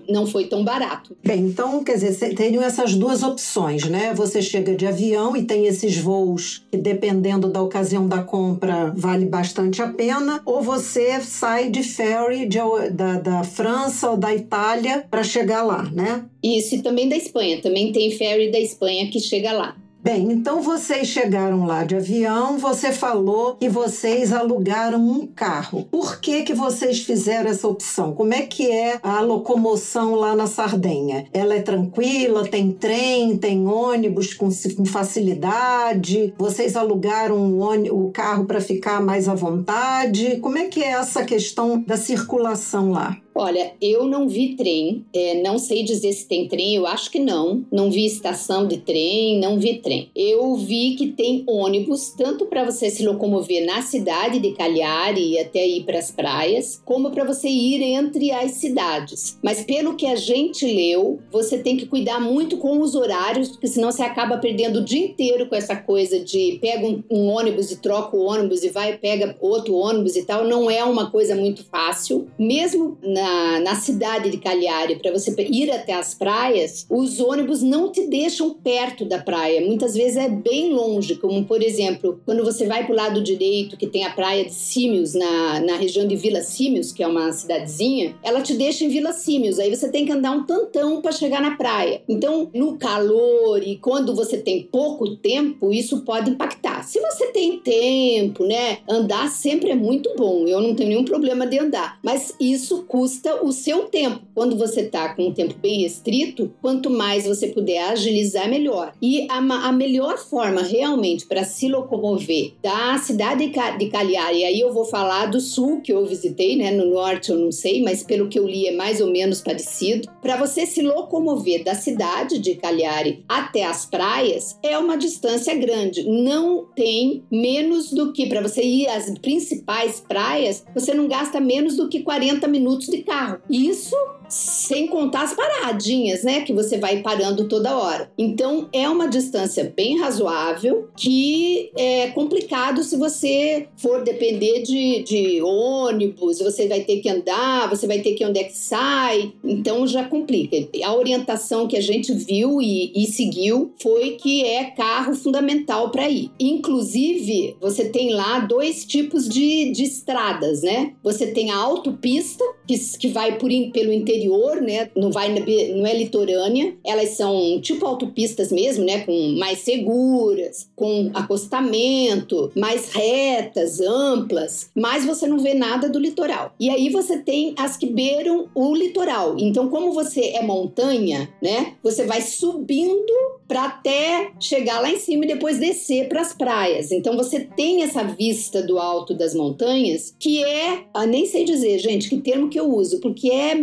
não foi tão barato. Bem, então, quer dizer, teriam essas duas opções, né? Você chega de avião e tem esses voos que, dependendo da ocasião da compra, vale bastante a pena, ou você sai de ferry de, da, da França ou da Itália para chegar lá, né? Isso, e também da Espanha. Também tem ferry da Espanha que chega lá. Bem, então vocês chegaram lá de avião, você falou que vocês alugaram um carro. Por que que vocês fizeram essa opção? Como é que é a locomoção lá na Sardenha? Ela é tranquila, tem trem, tem ônibus com, facilidade? Vocês alugaram o carro para ficar mais à vontade? Como é que é essa questão da circulação lá? Olha, eu não vi trem, é, não sei dizer se tem trem, eu acho que não. Não vi estação de trem, não vi trem. Eu vi que tem ônibus, tanto para você se locomover na cidade de Cagliari e até ir para as praias, como para você ir entre as cidades. Mas pelo que a gente leu, você tem que cuidar muito com os horários, porque senão você acaba perdendo o dia inteiro com essa coisa de pega um, um ônibus e troca o ônibus e vai pega outro ônibus e tal. Não é uma coisa muito fácil, mesmo na na, na cidade de Cagliari para você ir até as praias, os ônibus não te deixam perto da praia. Muitas vezes é bem longe, como por exemplo, quando você vai para o lado direito, que tem a praia de Símios, na, na região de Vila Símios, que é uma cidadezinha, ela te deixa em Vila Símios. Aí você tem que andar um tantão para chegar na praia. Então, no calor e quando você tem pouco tempo, isso pode impactar. Se você tem tempo, né, andar sempre é muito bom. Eu não tenho nenhum problema de andar, mas isso custa o seu tempo. Quando você está com um tempo bem restrito, quanto mais você puder agilizar, melhor. E a, a melhor forma realmente para se locomover da cidade de Cagliari, aí eu vou falar do sul que eu visitei, né? No norte eu não sei, mas pelo que eu li é mais ou menos parecido. Para você se locomover da cidade de Cagliari até as praias é uma distância grande. Não tem menos do que para você ir às principais praias, você não gasta menos do que 40 minutos de carro. Isso sem contar as paradinhas, né? Que você vai parando toda hora. Então é uma distância bem razoável que é complicado se você for depender de, de ônibus, você vai ter que andar, você vai ter que onde é que sai. Então já complica. A orientação que a gente viu e, e seguiu foi que é carro fundamental para ir. Inclusive, você tem lá dois tipos de, de estradas, né? Você tem a autopista, que, que vai por, pelo interior, né? Não, vai, não é litorânea. Elas são tipo autopistas mesmo, né? Com mais seguras, com acostamento, mais retas, amplas. Mas você não vê nada do litoral. E aí você tem as que beiram o litoral. Então, como você é montanha, né? Você vai subindo para até chegar lá em cima e depois descer para as praias. Então você tem essa vista do alto das montanhas que é, ah, nem sei dizer, gente, que termo que eu uso, porque é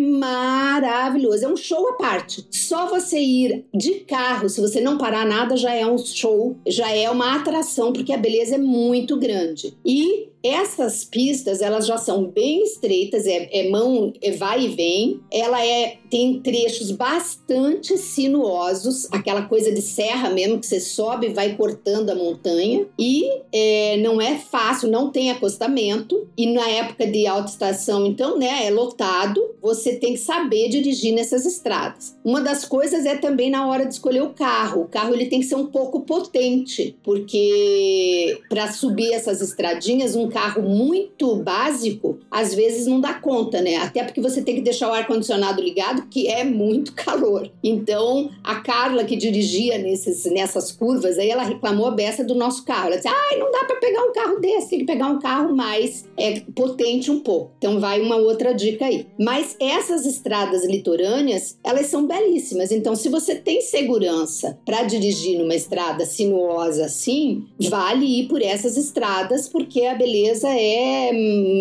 maravilhoso, é um show à parte. Só você ir de carro, se você não parar nada, já é um show, já é uma atração, porque a beleza é muito grande. E essas pistas, elas já são bem estreitas, é, é mão, é vai e vem. Ela é tem trechos bastante sinuosos, aquela coisa de serra mesmo que você sobe e vai cortando a montanha. E é, não é fácil, não tem acostamento. E na época de alta estação, então, né, é lotado. Você tem que saber dirigir nessas estradas. Uma das coisas é também na hora de escolher o carro. O carro ele tem que ser um pouco potente, porque para subir essas estradinhas, um carro muito básico, às vezes não dá conta, né? Até porque você tem que deixar o ar-condicionado ligado, que é muito calor. Então, a Carla, que dirigia nesses, nessas curvas, aí ela reclamou a beça do nosso carro. Ela disse: ai, não dá para pegar um carro desse, tem que pegar um carro mais é, potente um pouco. Então, vai uma outra dica aí. Mas essas estradas litorâneas, elas são belíssimas. Então, se você tem segurança para dirigir numa estrada sinuosa assim, vale ir por essas estradas, porque a beleza beleza é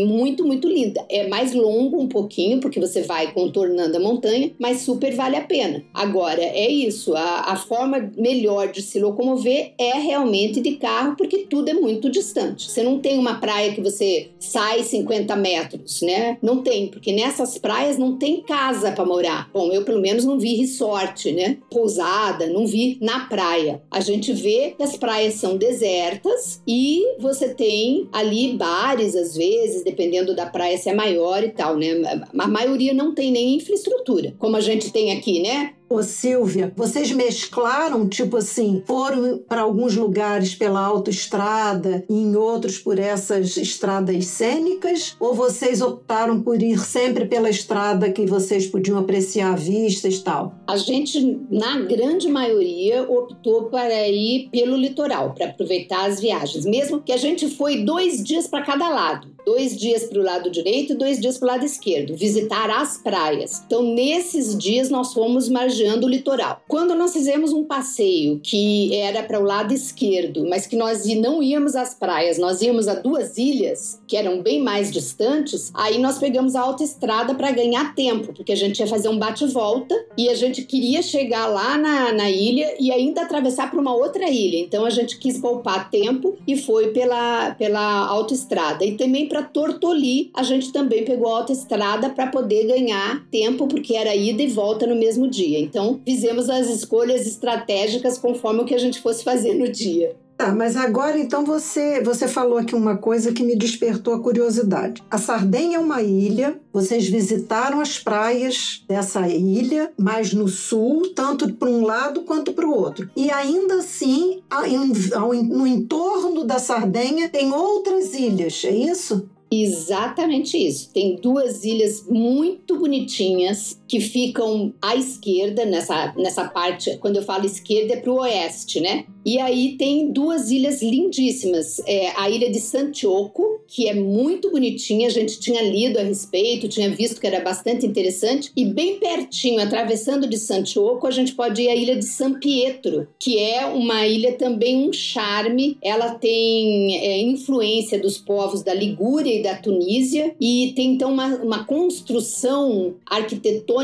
muito, muito linda. É mais longo um pouquinho, porque você vai contornando a montanha, mas super vale a pena. Agora, é isso, a, a forma melhor de se locomover é realmente de carro, porque tudo é muito distante. Você não tem uma praia que você sai 50 metros, né? Não tem, porque nessas praias não tem casa para morar. Bom, eu pelo menos não vi resort, né? Pousada, não vi na praia. A gente vê que as praias são desertas e você tem ali bares, às vezes, dependendo da praia se é maior e tal, né? A maioria não tem nem infraestrutura, como a gente tem aqui, né? Ô Silvia, vocês mesclaram, tipo assim, foram para alguns lugares pela autoestrada e em outros por essas estradas cênicas? Ou vocês optaram por ir sempre pela estrada que vocês podiam apreciar vistas e tal? A gente, na grande maioria, optou para ir pelo litoral, para aproveitar as viagens. Mesmo que a gente foi dois dias para cada lado dois dias para o lado direito e dois dias para o lado esquerdo, visitar as praias. Então, nesses dias, nós fomos margeando o litoral. Quando nós fizemos um passeio que era para o lado esquerdo, mas que nós não íamos às praias, nós íamos a duas ilhas, que eram bem mais distantes, aí nós pegamos a autoestrada para ganhar tempo, porque a gente ia fazer um bate-volta e a gente queria chegar lá na, na ilha e ainda atravessar para uma outra ilha. Então, a gente quis poupar tempo e foi pela, pela autoestrada. E também para Tortoli, a gente também pegou a autoestrada para poder ganhar tempo, porque era ida e volta no mesmo dia. Então, fizemos as escolhas estratégicas conforme o que a gente fosse fazer no dia. Tá, mas agora então você, você falou aqui uma coisa que me despertou a curiosidade. A Sardenha é uma ilha, vocês visitaram as praias dessa ilha, mais no sul, tanto para um lado quanto para o outro. E ainda assim, no entorno da Sardenha tem outras ilhas, é isso? Exatamente isso. Tem duas ilhas muito bonitinhas que ficam à esquerda, nessa, nessa parte, quando eu falo esquerda, é para o oeste, né? E aí tem duas ilhas lindíssimas. É a ilha de Santiago, que é muito bonitinha, a gente tinha lido a respeito, tinha visto que era bastante interessante. E bem pertinho, atravessando de Santiago, a gente pode ir à ilha de San Pietro, que é uma ilha também um charme. Ela tem é, influência dos povos da Ligúria e da Tunísia, e tem então uma, uma construção arquitetônica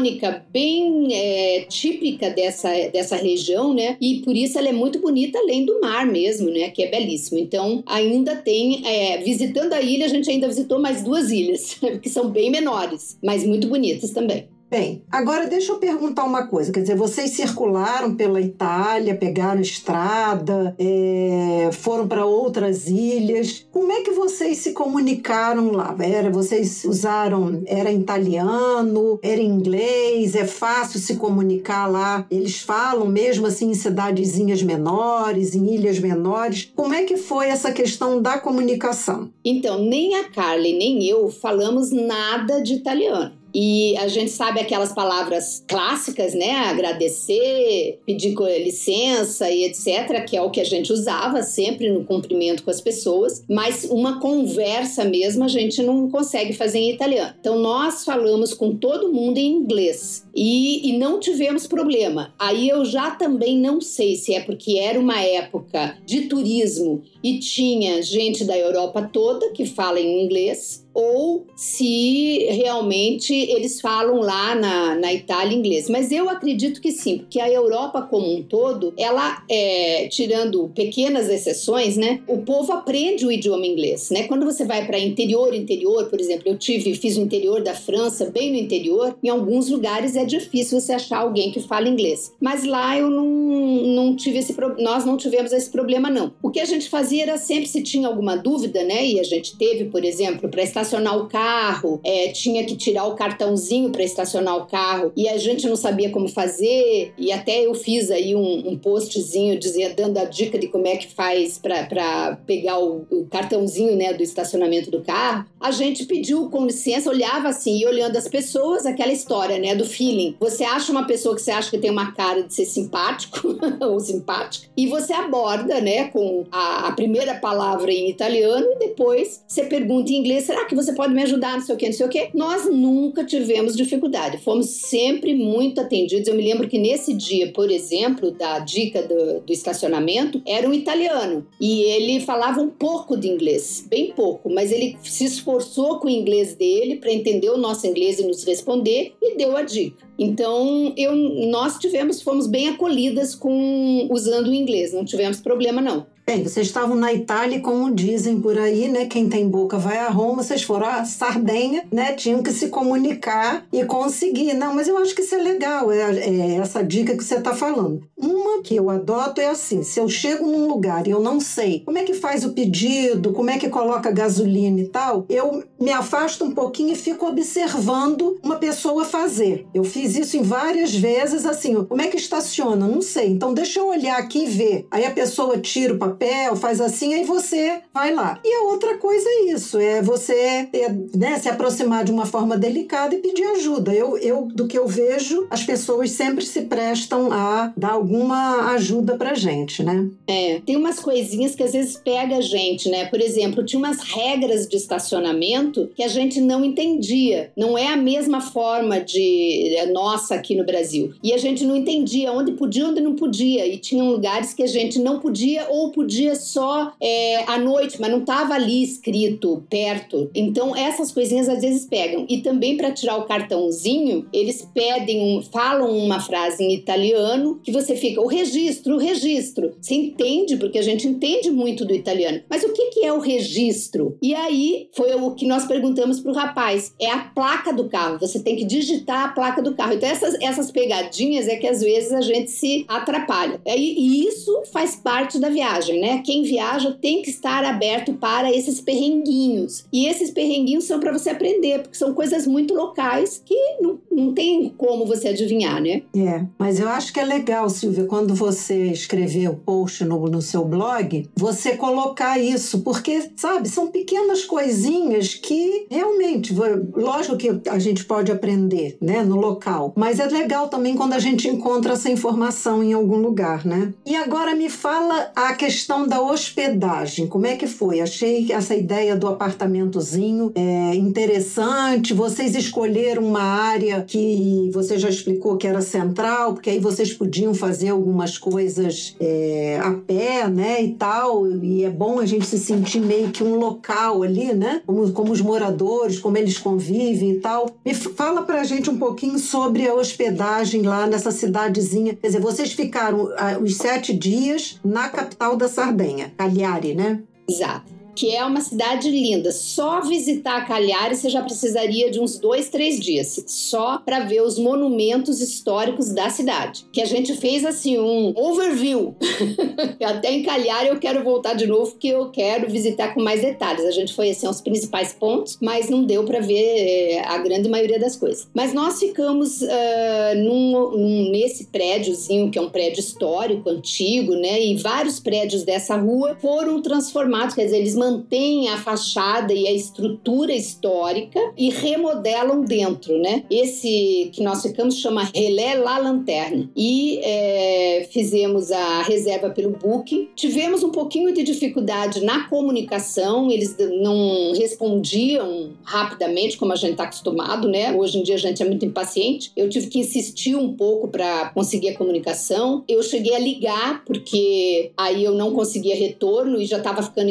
bem é, típica dessa, dessa região, né? E por isso ela é muito bonita, além do mar mesmo, né? Que é belíssimo. Então, ainda tem, é, visitando a ilha, a gente ainda visitou mais duas ilhas, que são bem menores, mas muito bonitas também. Bem, agora deixa eu perguntar uma coisa. Quer dizer, vocês circularam pela Itália, pegaram estrada, é, foram para outras ilhas. Como é que vocês se comunicaram lá? Era, vocês usaram, era italiano, era inglês? É fácil se comunicar lá? Eles falam mesmo assim em cidadezinhas menores, em ilhas menores? Como é que foi essa questão da comunicação? Então, nem a Carly nem eu falamos nada de italiano. E a gente sabe aquelas palavras clássicas, né? Agradecer, pedir licença e etc., que é o que a gente usava sempre no cumprimento com as pessoas, mas uma conversa mesmo a gente não consegue fazer em italiano. Então nós falamos com todo mundo em inglês e, e não tivemos problema. Aí eu já também não sei se é porque era uma época de turismo e tinha gente da Europa toda que fala em inglês ou se realmente eles falam lá na, na Itália inglês. Mas eu acredito que sim, porque a Europa como um todo, ela, é, tirando pequenas exceções, né, o povo aprende o idioma inglês. Né? Quando você vai para interior, interior, por exemplo, eu tive, fiz o interior da França, bem no interior, em alguns lugares é difícil você achar alguém que fala inglês. Mas lá eu não, não tive esse nós não tivemos esse problema não. O que a gente fazia era sempre se tinha alguma dúvida, né, e a gente teve, por exemplo, para estar estacionar o carro, é, tinha que tirar o cartãozinho para estacionar o carro e a gente não sabia como fazer. E até eu fiz aí um, um postzinho dizendo, dando a dica de como é que faz para pegar o, o, cartãozinho né, do estacionamento do carro. A gente pediu com licença, olhava assim e olhando as pessoas, aquela história né, do feeling. Você acha uma pessoa que você acha que tem uma cara de ser simpático ou simpática e você aborda né, com a, a primeira palavra em italiano e depois você pergunta em inglês: será que você pode me ajudar, não sei o que, não sei o que. Nós nunca tivemos dificuldade, fomos sempre muito atendidos. Eu me lembro que nesse dia, por exemplo, da dica do, do estacionamento, era um italiano e ele falava um pouco de inglês, bem pouco, mas ele se esforçou com o inglês dele para entender o nosso inglês e nos responder e deu a dica. Então, eu, nós tivemos, fomos bem acolhidas com usando o inglês, não tivemos problema não. Bem, vocês estavam na Itália, como dizem por aí, né? Quem tem boca vai a Roma, vocês foram a Sardenha, né? Tinham que se comunicar e conseguir. Não, mas eu acho que isso é legal, é, é essa dica que você está falando. Uma que eu adoto é assim: se eu chego num lugar e eu não sei como é que faz o pedido, como é que coloca gasolina e tal, eu me afasto um pouquinho e fico observando uma pessoa fazer. Eu fiz isso em várias vezes, assim, como é que estaciona? Não sei. Então deixa eu olhar aqui e ver. Aí a pessoa tira o papel papel, faz assim, aí você vai lá. E a outra coisa é isso, é você é, né, se aproximar de uma forma delicada e pedir ajuda. Eu, eu, do que eu vejo, as pessoas sempre se prestam a dar alguma ajuda pra gente, né? É, tem umas coisinhas que às vezes pega a gente, né? Por exemplo, tinha umas regras de estacionamento que a gente não entendia. Não é a mesma forma de é, nossa aqui no Brasil. E a gente não entendia onde podia, onde não podia. E tinham lugares que a gente não podia ou podia podia só é, à noite, mas não estava ali escrito perto. Então essas coisinhas às vezes pegam. E também para tirar o cartãozinho, eles pedem, um, falam uma frase em italiano que você fica o registro, o registro. Você entende porque a gente entende muito do italiano. Mas o que que é o registro? E aí foi o que nós perguntamos pro rapaz. É a placa do carro. Você tem que digitar a placa do carro. Então essas essas pegadinhas é que às vezes a gente se atrapalha. E, e isso faz parte da viagem né? Quem viaja tem que estar aberto para esses perrenguinhos. E esses perrenguinhos são para você aprender, porque são coisas muito locais que não, não tem como você adivinhar, né? É, mas eu acho que é legal, Silvia, quando você escrever o post no, no seu blog, você colocar isso, porque, sabe, são pequenas coisinhas que realmente, lógico que a gente pode aprender, né, no local, mas é legal também quando a gente encontra essa informação em algum lugar, né? E agora me fala a questão questão da hospedagem, como é que foi? Achei essa ideia do apartamentozinho é, interessante. Vocês escolheram uma área que você já explicou que era central, porque aí vocês podiam fazer algumas coisas é, a pé, né, e tal. E é bom a gente se sentir meio que um local ali, né? Como, como os moradores, como eles convivem e tal. Me fala pra gente um pouquinho sobre a hospedagem lá nessa cidadezinha. Quer dizer, vocês ficaram ah, os sete dias na capital da Sardenha, Cagliari, né? Exato. Que é uma cidade linda. Só visitar Cagliari você já precisaria de uns dois, três dias, só para ver os monumentos históricos da cidade. Que a gente fez assim um overview. Até em Cagliari eu quero voltar de novo, porque eu quero visitar com mais detalhes. A gente foi assim aos principais pontos, mas não deu para ver é, a grande maioria das coisas. Mas nós ficamos uh, num, num, nesse prédiozinho, que é um prédio histórico, antigo, né? E vários prédios dessa rua foram transformados, quer dizer, eles mantêm a fachada e a estrutura histórica e remodelam dentro, né? Esse que nós ficamos chama Relé La Lanterna. E é, fizemos a reserva pelo Booking. Tivemos um pouquinho de dificuldade na comunicação, eles não respondiam rapidamente, como a gente está acostumado, né? Hoje em dia a gente é muito impaciente. Eu tive que insistir um pouco para conseguir a comunicação. Eu cheguei a ligar, porque aí eu não conseguia retorno e já estava ficando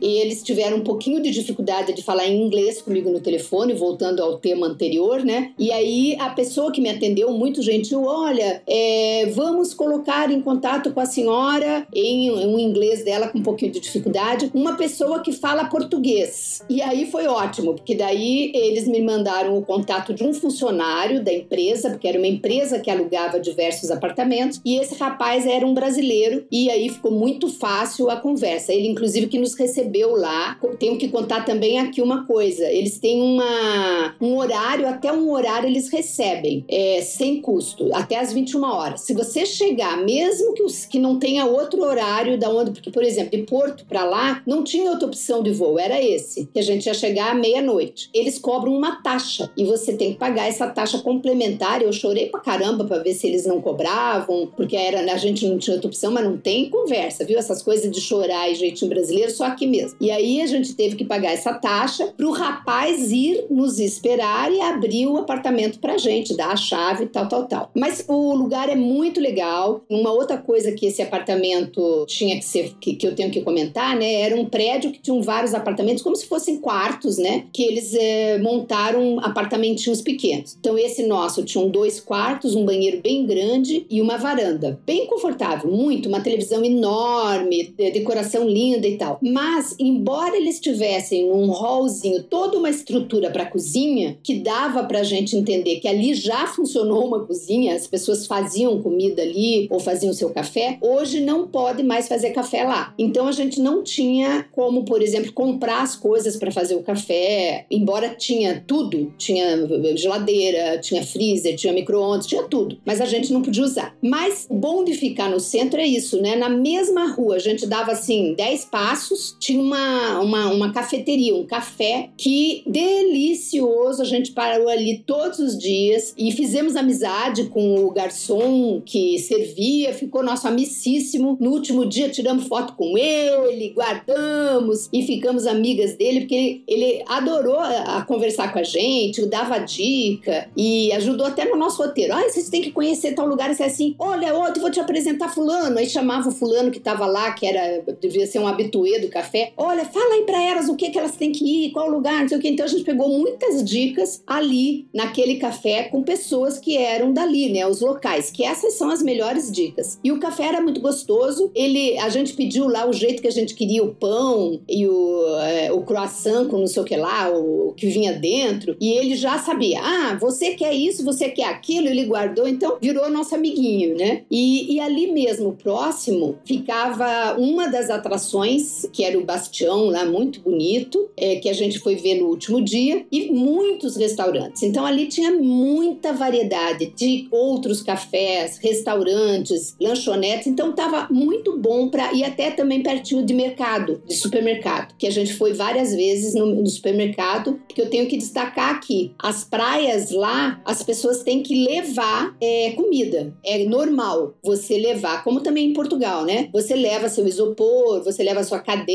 E eles tiveram um pouquinho de dificuldade de falar em inglês comigo no telefone, voltando ao tema anterior, né? E aí a pessoa que me atendeu, muito gentil, olha, é, vamos colocar em contato com a senhora, em um inglês dela com um pouquinho de dificuldade, uma pessoa que fala português. E aí foi ótimo, porque daí eles me mandaram o contato de um funcionário da empresa, porque era uma empresa que alugava diversos apartamentos, e esse rapaz era um brasileiro, e aí ficou muito fácil a conversa. Ele, inclusive, que nos recebeu lá. Tenho que contar também aqui uma coisa: eles têm uma, um horário, até um horário eles recebem, é, sem custo, até às 21 horas. Se você chegar, mesmo que, os, que não tenha outro horário da onde, porque, por exemplo, de Porto para lá, não tinha outra opção de voo, era esse, que a gente ia chegar à meia-noite. Eles cobram uma taxa e você tem que pagar essa taxa complementar. Eu chorei pra caramba para ver se eles não cobravam, porque era, a gente não tinha outra opção, mas não tem conversa, viu? Essas coisas de chorar e jeitinho brasileiro, só aqui mesmo. E aí a gente teve que pagar essa taxa pro rapaz ir nos esperar e abrir o apartamento pra gente, dar a chave, tal, tal, tal. Mas o lugar é muito legal. Uma outra coisa que esse apartamento tinha que ser, que, que eu tenho que comentar, né? Era um prédio que tinha vários apartamentos, como se fossem quartos, né? Que eles é, montaram apartamentinhos pequenos. Então, esse nosso tinha dois quartos, um banheiro bem grande e uma varanda. Bem confortável, muito, uma televisão enorme, decoração linda e tal. Mas, embora eles tivessem um hallzinho, toda uma estrutura para cozinha, que dava pra gente entender que ali já funcionou uma cozinha, as pessoas faziam comida ali ou faziam seu café, hoje não pode mais fazer café lá. Então, a gente não tinha como, por exemplo, comprar as coisas para fazer o café, embora tinha tudo, tinha geladeira, tinha freezer, tinha micro-ondas, tinha tudo, mas a gente não podia usar. Mas o bom de ficar no centro é isso, né? Na mesma rua, a gente dava assim 10 passos, tinha uma, uma, uma cafeteria, um café que delicioso, a gente parou ali todos os dias e fizemos amizade com o garçom que servia, ficou nosso amicíssimo. No último dia tiramos foto com ele, guardamos e ficamos amigas dele porque ele, ele adorou a, a conversar com a gente, dava dica e ajudou até no nosso roteiro. Ah, vocês têm que conhecer tal lugar, é assim, olha, outro, vou te apresentar fulano. Aí chamava o fulano que estava lá, que era devia ser um habituê do café. Olha, fala aí para elas o que que elas têm que ir, qual lugar, não sei o que. Então a gente pegou muitas dicas ali naquele café com pessoas que eram dali, né, os locais, que essas são as melhores dicas. E o café era muito gostoso. Ele, a gente pediu lá o jeito que a gente queria o pão e o, é, o croissant com não sei o que lá, o, o que vinha dentro. E ele já sabia, ah, você quer isso, você quer aquilo, ele guardou, então virou nosso amiguinho, né? E, e ali mesmo, próximo, ficava uma das atrações, que era o Bastião, lá muito bonito, é, que a gente foi ver no último dia, e muitos restaurantes. Então ali tinha muita variedade de outros cafés, restaurantes, lanchonetes, então tava muito bom para ir até também pertinho de mercado, de supermercado, que a gente foi várias vezes no, no supermercado, porque eu tenho que destacar aqui, as praias lá, as pessoas têm que levar é, comida. É normal você levar, como também em Portugal, né? Você leva seu isopor, você leva sua cadeira,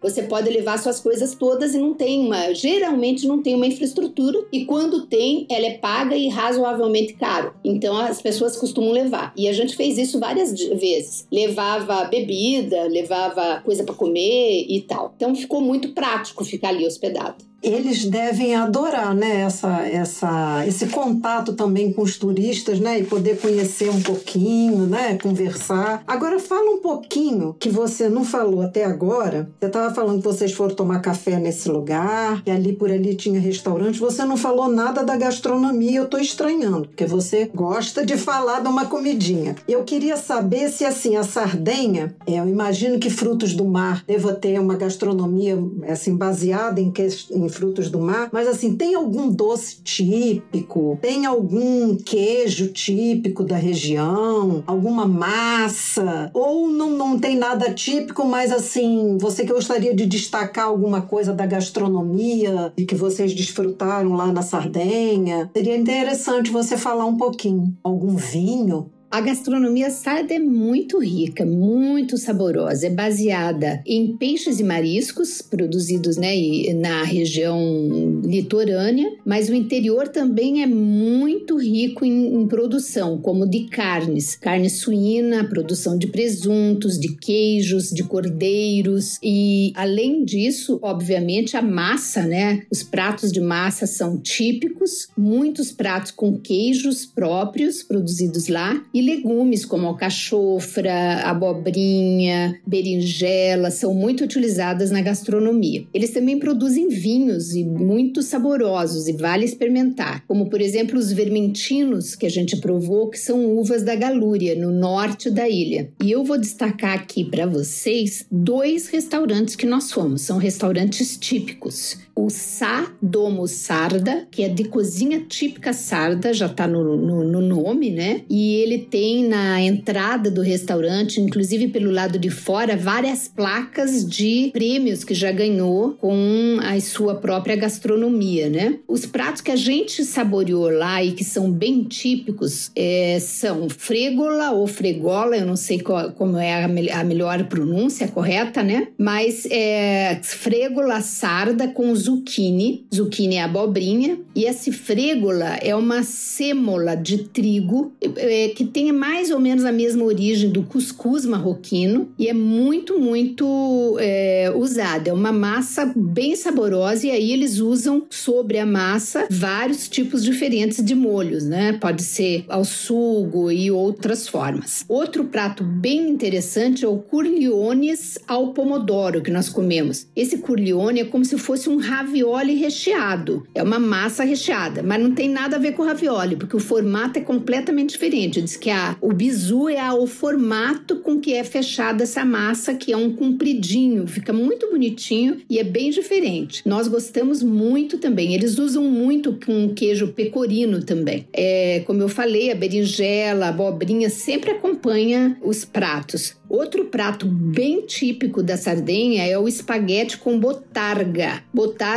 você pode levar suas coisas todas e não tem uma, geralmente não tem uma infraestrutura e quando tem, ela é paga e razoavelmente caro. Então as pessoas costumam levar. E a gente fez isso várias vezes. Levava bebida, levava coisa para comer e tal. Então ficou muito prático ficar ali hospedado. Eles devem adorar, né, essa, essa, esse contato também com os turistas, né, e poder conhecer um pouquinho, né, conversar. Agora fala um pouquinho que você não falou até agora. Você estava falando que vocês foram tomar café nesse lugar, que ali por ali tinha restaurante. Você não falou nada da gastronomia. Eu estou estranhando, porque você gosta de falar de uma comidinha. Eu queria saber se assim a Sardenha, é, eu imagino que frutos do mar deva ter uma gastronomia assim baseada em, que, em frutos do mar, mas assim tem algum doce típico, tem algum queijo típico da região, alguma massa ou não, não tem nada típico, mas assim você que gostaria de destacar alguma coisa da gastronomia e que vocês desfrutaram lá na Sardenha, seria interessante você falar um pouquinho. Algum vinho? A gastronomia sarda é muito rica, muito saborosa. É baseada em peixes e mariscos produzidos né, na região litorânea, mas o interior também é muito rico em, em produção, como de carnes, carne suína, produção de presuntos, de queijos, de cordeiros e além disso, obviamente a massa, né? Os pratos de massa são típicos, muitos pratos com queijos próprios produzidos lá e legumes como alcachofra, abobrinha, berinjela são muito utilizadas na gastronomia. Eles também produzem vinhos e muito saborosos e vale experimentar, como por exemplo os vermentinos que a gente provou, que são uvas da Galúria, no norte da ilha. E eu vou destacar aqui para vocês dois restaurantes que nós fomos, são restaurantes típicos. O Sá Domo Sarda, que é de cozinha típica sarda, já está no, no, no nome, né? E ele tem na entrada do restaurante, inclusive pelo lado de fora, várias placas de prêmios que já ganhou com a sua própria gastronomia, né? Os pratos que a gente saboreou lá e que são bem típicos é, são fregola ou fregola, eu não sei qual, como é a, me a, melhor pronúncia correta, né? Mas é fregola sarda com zucchini, zucchini é abobrinha, e essa fregola é uma sêmola de trigo é, que tem mais ou menos a mesma origem do cuscuz marroquino e é muito, muito é, usada. É uma massa bem saborosa e aí eles usam sobre a massa vários tipos diferentes de molhos, né? Pode ser ao sugo e outras formas. Outro prato bem interessante é o curliones ao pomodoro que nós comemos. Esse curlione é como se fosse um ravioli recheado. É uma massa recheada, mas não tem nada a ver com ravioli, porque o formato é completamente diferente. Diz que a, o bizu é a, o formato com que é fechada essa massa, que é um compridinho, fica muito bonitinho e é bem diferente. Nós gostamos muito também. Eles usam muito com queijo pecorino também. É, como eu falei, a berinjela, a abobrinha sempre acompanha os pratos. Outro prato bem típico da Sardenha é o espaguete com botarga. Botarga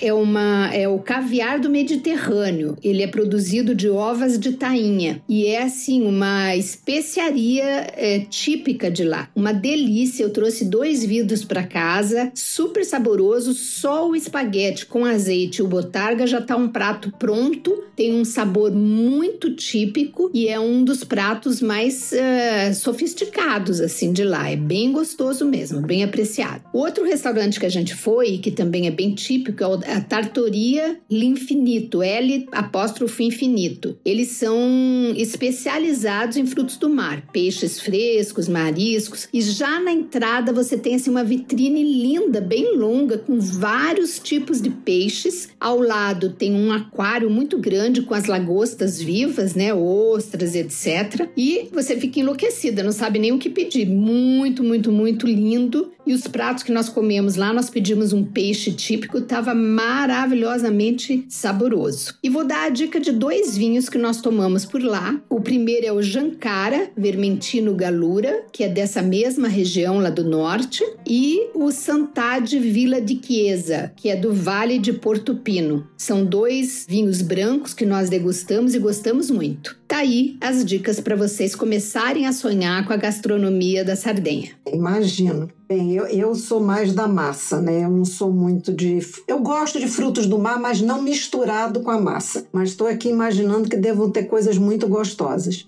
é, uma, é o caviar do Mediterrâneo. Ele é produzido de ovas de tainha e é assim uma especiaria é, típica de lá. Uma delícia. Eu trouxe dois vidros para casa, super saboroso. Só o espaguete com azeite e o botarga já está um prato pronto. Tem um sabor muito típico e é um dos pratos mais uh, sofisticados assim de lá. É bem gostoso mesmo, bem apreciado. Outro restaurante que a gente foi, que também é bem típico, é a Tartoria L'Infinito, L apóstrofo infinito. Eles são especializados em frutos do mar, peixes frescos, mariscos. E já na entrada você tem assim uma vitrine linda, bem longa, com vários tipos de peixes. Ao lado tem um aquário muito grande com as lagostas vivas, né, ostras, etc. E você fica enlouquecida, não sabe nem o que pedir muito, muito, muito lindo. E os pratos que nós comemos lá, nós pedimos um peixe típico, estava maravilhosamente saboroso. E vou dar a dica de dois vinhos que nós tomamos por lá. O primeiro é o Jancara Vermentino Galura, que é dessa mesma região lá do norte, e o Santade Vila de Chiesa, que é do Vale de Porto Pino. São dois vinhos brancos que nós degustamos e gostamos muito. Tá aí as dicas para vocês começarem a sonhar com a gastronomia da Sardenha. Imagino. Bem, eu, eu sou mais da massa, né? Eu não sou muito de. Eu gosto de frutos do mar, mas não misturado com a massa. Mas estou aqui imaginando que devam ter coisas muito gostosas.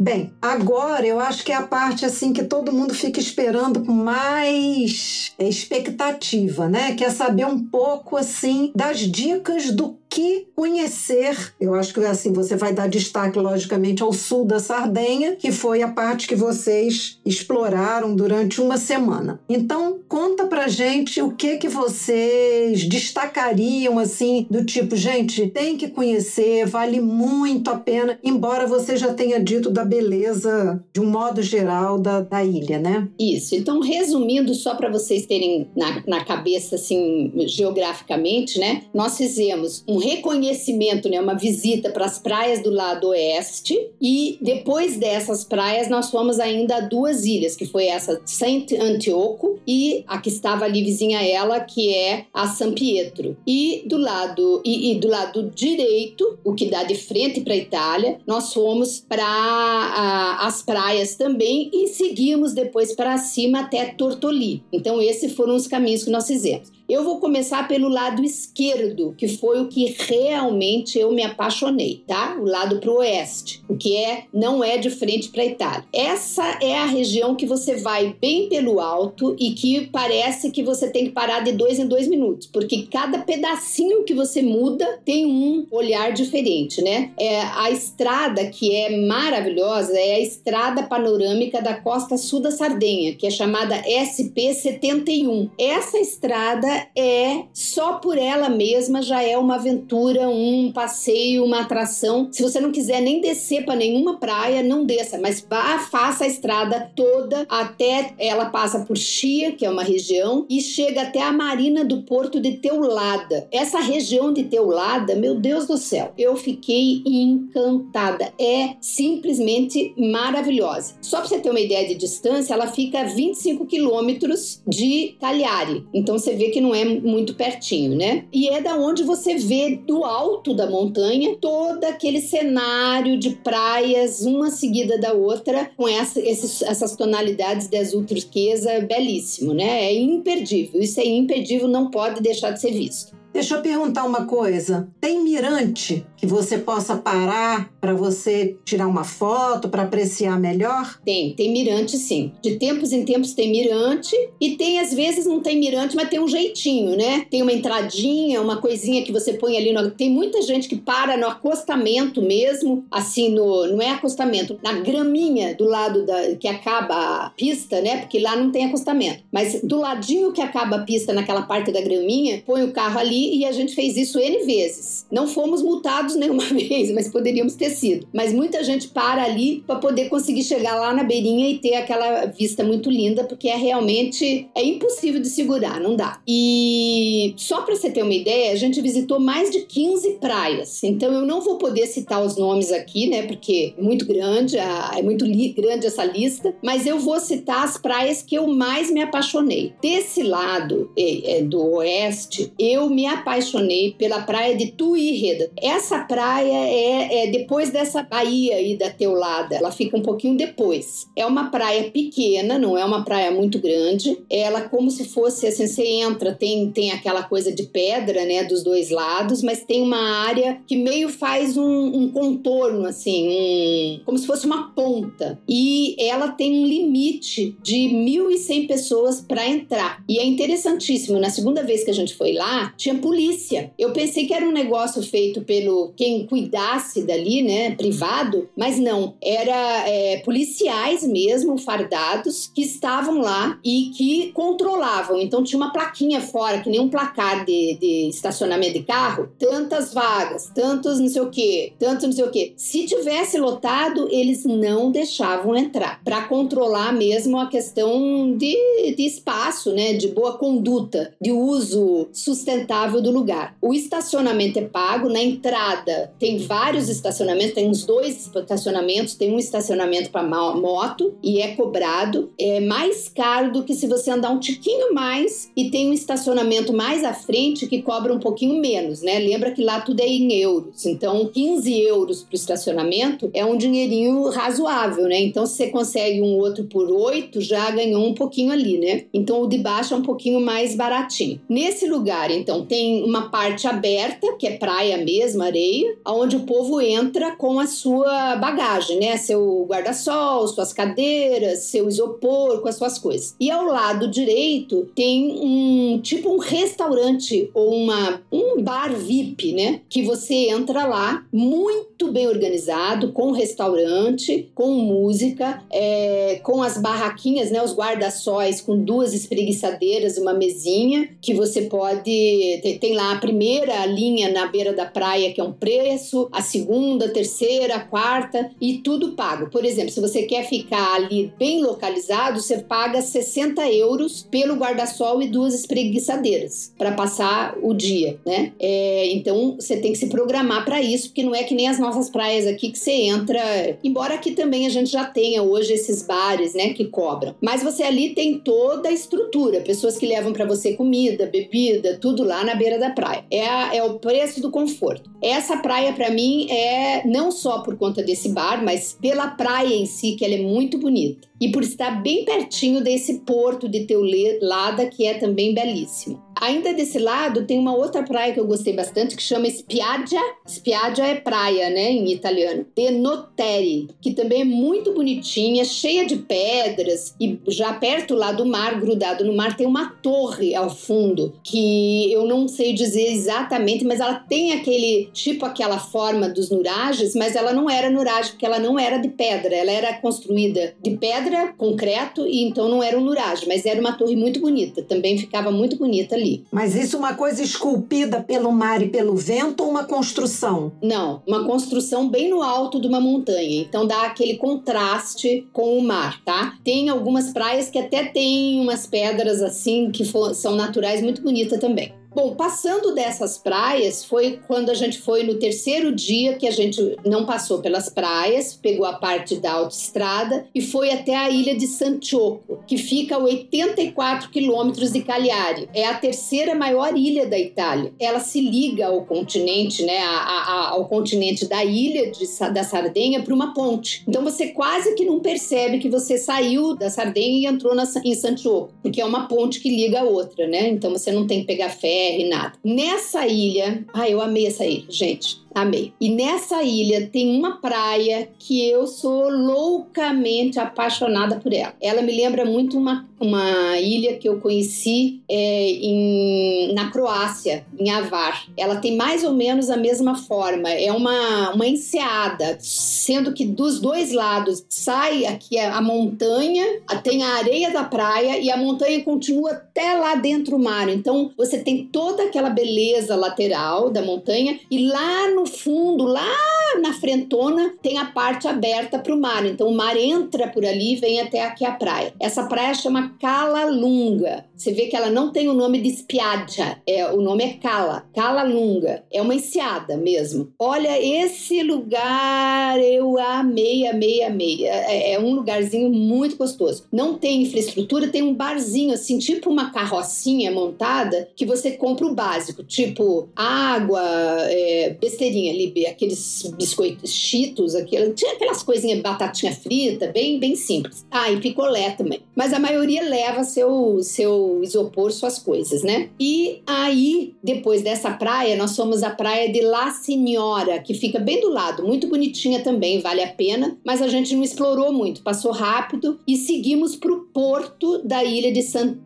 Bem, agora eu acho que é a parte assim que todo mundo fica esperando com mais expectativa, né? Quer saber um pouco assim das dicas do que conhecer. Eu acho que assim você vai dar destaque logicamente ao sul da Sardenha, que foi a parte que vocês exploraram durante uma semana. Então, conta pra gente o que que vocês destacariam assim do tipo, gente, tem que conhecer, vale muito a pena, embora você já tenha dito da beleza de um modo geral da, da ilha, né? Isso. Então, resumindo só para vocês terem na, na cabeça assim geograficamente, né? Nós fizemos um reconhecimento, né, uma visita para as praias do lado oeste e depois dessas praias nós fomos ainda a duas ilhas, que foi essa Saint Antioco e a que estava ali vizinha a ela, que é a San Pietro. E do lado e, e do lado direito, o que dá de frente para a Itália, nós fomos para as praias também e seguimos depois para cima até Tortoli. Então esses foram os caminhos que nós fizemos. Eu vou começar pelo lado esquerdo, que foi o que realmente eu me apaixonei, tá? O lado pro oeste, o que é não é de frente para Itália. Essa é a região que você vai bem pelo alto e que parece que você tem que parar de dois em dois minutos, porque cada pedacinho que você muda tem um olhar diferente, né? É a estrada que é maravilhosa é a estrada panorâmica da costa sul da Sardenha, que é chamada SP 71. Essa estrada é só por ela mesma já é uma aventura, um passeio, uma atração. Se você não quiser nem descer para nenhuma praia, não desça, mas vá, faça a estrada toda até ela passa por Chia, que é uma região, e chega até a marina do porto de Teulada. Essa região de Teulada, meu Deus do céu, eu fiquei encantada. É simplesmente maravilhosa. Só para você ter uma ideia de distância, ela fica a 25 quilômetros de Cagliari. Então você vê que não não é muito pertinho, né? E é da onde você vê do alto da montanha todo aquele cenário de praias, uma seguida da outra, com essa, esses, essas tonalidades de azul turquesa, belíssimo, né? É imperdível. Isso é imperdível, não pode deixar de ser visto. Deixa eu perguntar uma coisa. Tem mirante que você possa parar para você tirar uma foto, para apreciar melhor? Tem, tem mirante sim. De tempos em tempos tem mirante e tem às vezes não tem mirante, mas tem um jeitinho, né? Tem uma entradinha, uma coisinha que você põe ali no... Tem muita gente que para no acostamento mesmo, assim no, não é acostamento, na graminha do lado da que acaba a pista, né? Porque lá não tem acostamento. Mas do ladinho que acaba a pista naquela parte da graminha, põe o carro ali e a gente fez isso N vezes. Não fomos multados nenhuma vez, mas poderíamos ter sido. Mas muita gente para ali para poder conseguir chegar lá na beirinha e ter aquela vista muito linda, porque é realmente é impossível de segurar, não dá. E só para você ter uma ideia, a gente visitou mais de 15 praias. Então eu não vou poder citar os nomes aqui, né, porque é muito grande, é muito grande essa lista, mas eu vou citar as praias que eu mais me apaixonei. Desse lado é, é, do oeste, eu me apaixonei pela praia de Tuírreda. Essa praia é, é, depois dessa baía aí da Teulada, ela fica um pouquinho depois. É uma praia pequena, não é uma praia muito grande. Ela como se fosse assim, você entra, tem, tem aquela coisa de pedra, né, dos dois lados, mas tem uma área que meio faz um, um contorno, assim, um, como se fosse uma ponta. E ela tem um limite de 1.100 pessoas para entrar. E é interessantíssimo, na segunda vez que a gente foi lá, tinha polícia. Eu pensei que era um negócio feito pelo quem cuidasse dali, né, privado, mas não. Era é, policiais mesmo, fardados, que estavam lá e que controlavam. Então tinha uma plaquinha fora, que nem um placar de, de estacionamento de carro, tantas vagas, tantos não sei o quê, tanto não sei o quê. Se tivesse lotado, eles não deixavam entrar, para controlar mesmo a questão de, de espaço, né, de boa conduta, de uso sustentável do lugar. O estacionamento é pago, na entrada tem vários estacionamentos, tem uns dois estacionamentos, tem um estacionamento para moto e é cobrado. É mais caro do que se você andar um tiquinho mais e tem um estacionamento mais à frente que cobra um pouquinho menos, né? Lembra que lá tudo é em euros, então 15 euros para o estacionamento é um dinheirinho razoável, né? Então se você consegue um outro por 8, já ganhou um pouquinho ali, né? Então o de baixo é um pouquinho mais baratinho. Nesse lugar, então, tem uma parte aberta, que é praia mesmo, areia areia, onde o povo entra com a sua bagagem, né? Seu guarda-sol, suas cadeiras, seu isopor, com as suas coisas. E ao lado direito tem um tipo um restaurante ou uma, um bar VIP, né? Que você entra lá, muito bem organizado, com restaurante, com música, é, com as barraquinhas, né? Os guarda-sóis com duas espreguiçadeiras, uma mesinha que você pode. Tem, tem lá a primeira linha na beira da praia, que é um preço, a segunda, a terceira, a quarta, e tudo pago. Por exemplo, se você quer ficar ali bem localizado, você paga 60 euros pelo guarda-sol e duas espreguiçadeiras para passar o dia, né? É, então você tem que se programar para isso, porque não é que nem as nossas praias aqui que você entra. Embora aqui também a gente já tenha hoje esses bares, né, que cobram. Mas você ali tem toda a estrutura, pessoas que levam para você comida, bebida, tudo lá na beira da praia. É, a, é o preço do conforto. Essa praia para mim é não só por conta desse bar, mas pela praia em si, que ela é muito bonita. E por estar bem pertinho desse porto de Teulada, que é também belíssimo. Ainda desse lado, tem uma outra praia que eu gostei bastante, que chama Spiaggia. Spiaggia é praia, né, em italiano. De Noteri, que também é muito bonitinha, cheia de pedras. E já perto lá do mar, grudado no mar, tem uma torre ao fundo, que eu não sei dizer exatamente, mas ela tem aquele, tipo aquela forma dos nurages, mas ela não era nuragem, porque ela não era de pedra. Ela era construída de pedra, concreto, e então não era um nuragem, mas era uma torre muito bonita. Também ficava muito bonita ali. Mas isso é uma coisa esculpida pelo mar e pelo vento ou uma construção? Não, uma construção bem no alto de uma montanha. Então dá aquele contraste com o mar, tá? Tem algumas praias que até tem umas pedras assim que são naturais muito bonitas também. Bom, passando dessas praias, foi quando a gente foi no terceiro dia que a gente não passou pelas praias, pegou a parte da autoestrada e foi até a ilha de Santiago, que fica a 84 quilômetros de Cagliari. É a terceira maior ilha da Itália. Ela se liga ao continente, né, a, a, ao continente da ilha de, da Sardenha por uma ponte. Então você quase que não percebe que você saiu da Sardenha e entrou na, em Santiago, porque é uma ponte que liga a outra, né? Então você não tem que pegar fé nada. Nessa ilha, ai, eu amei essa ilha, gente. Amei. E nessa ilha tem uma praia que eu sou loucamente apaixonada por ela. Ela me lembra muito uma, uma ilha que eu conheci é, em, na Croácia, em Avar. Ela tem mais ou menos a mesma forma. É uma, uma enseada, sendo que dos dois lados sai aqui a montanha, tem a areia da praia e a montanha continua até lá dentro do mar. Então você tem toda aquela beleza lateral da montanha e lá no no fundo, lá na frentona, tem a parte aberta para o mar. Então o mar entra por ali e vem até aqui a praia. Essa praia chama Cala Lunga. Você vê que ela não tem o nome de Spiaggia, é, o nome é Cala, Cala Lunga. É uma enseada mesmo. Olha, esse lugar eu amei, amei, amei. É, é um lugarzinho muito gostoso. Não tem infraestrutura, tem um barzinho assim, tipo uma carrocinha montada que você compra o básico, tipo água, é, besteirinha besteirinha ali, aqueles biscoitos cheetos, aquilo, tinha aquelas coisinhas, batatinha frita, bem, bem simples. Ah, e picolé também. Mas a maioria leva seu, seu isopor, suas coisas, né? E aí, depois dessa praia, nós fomos à praia de La Signora, que fica bem do lado, muito bonitinha também, vale a pena, mas a gente não explorou muito, passou rápido e seguimos para o porto da ilha de San,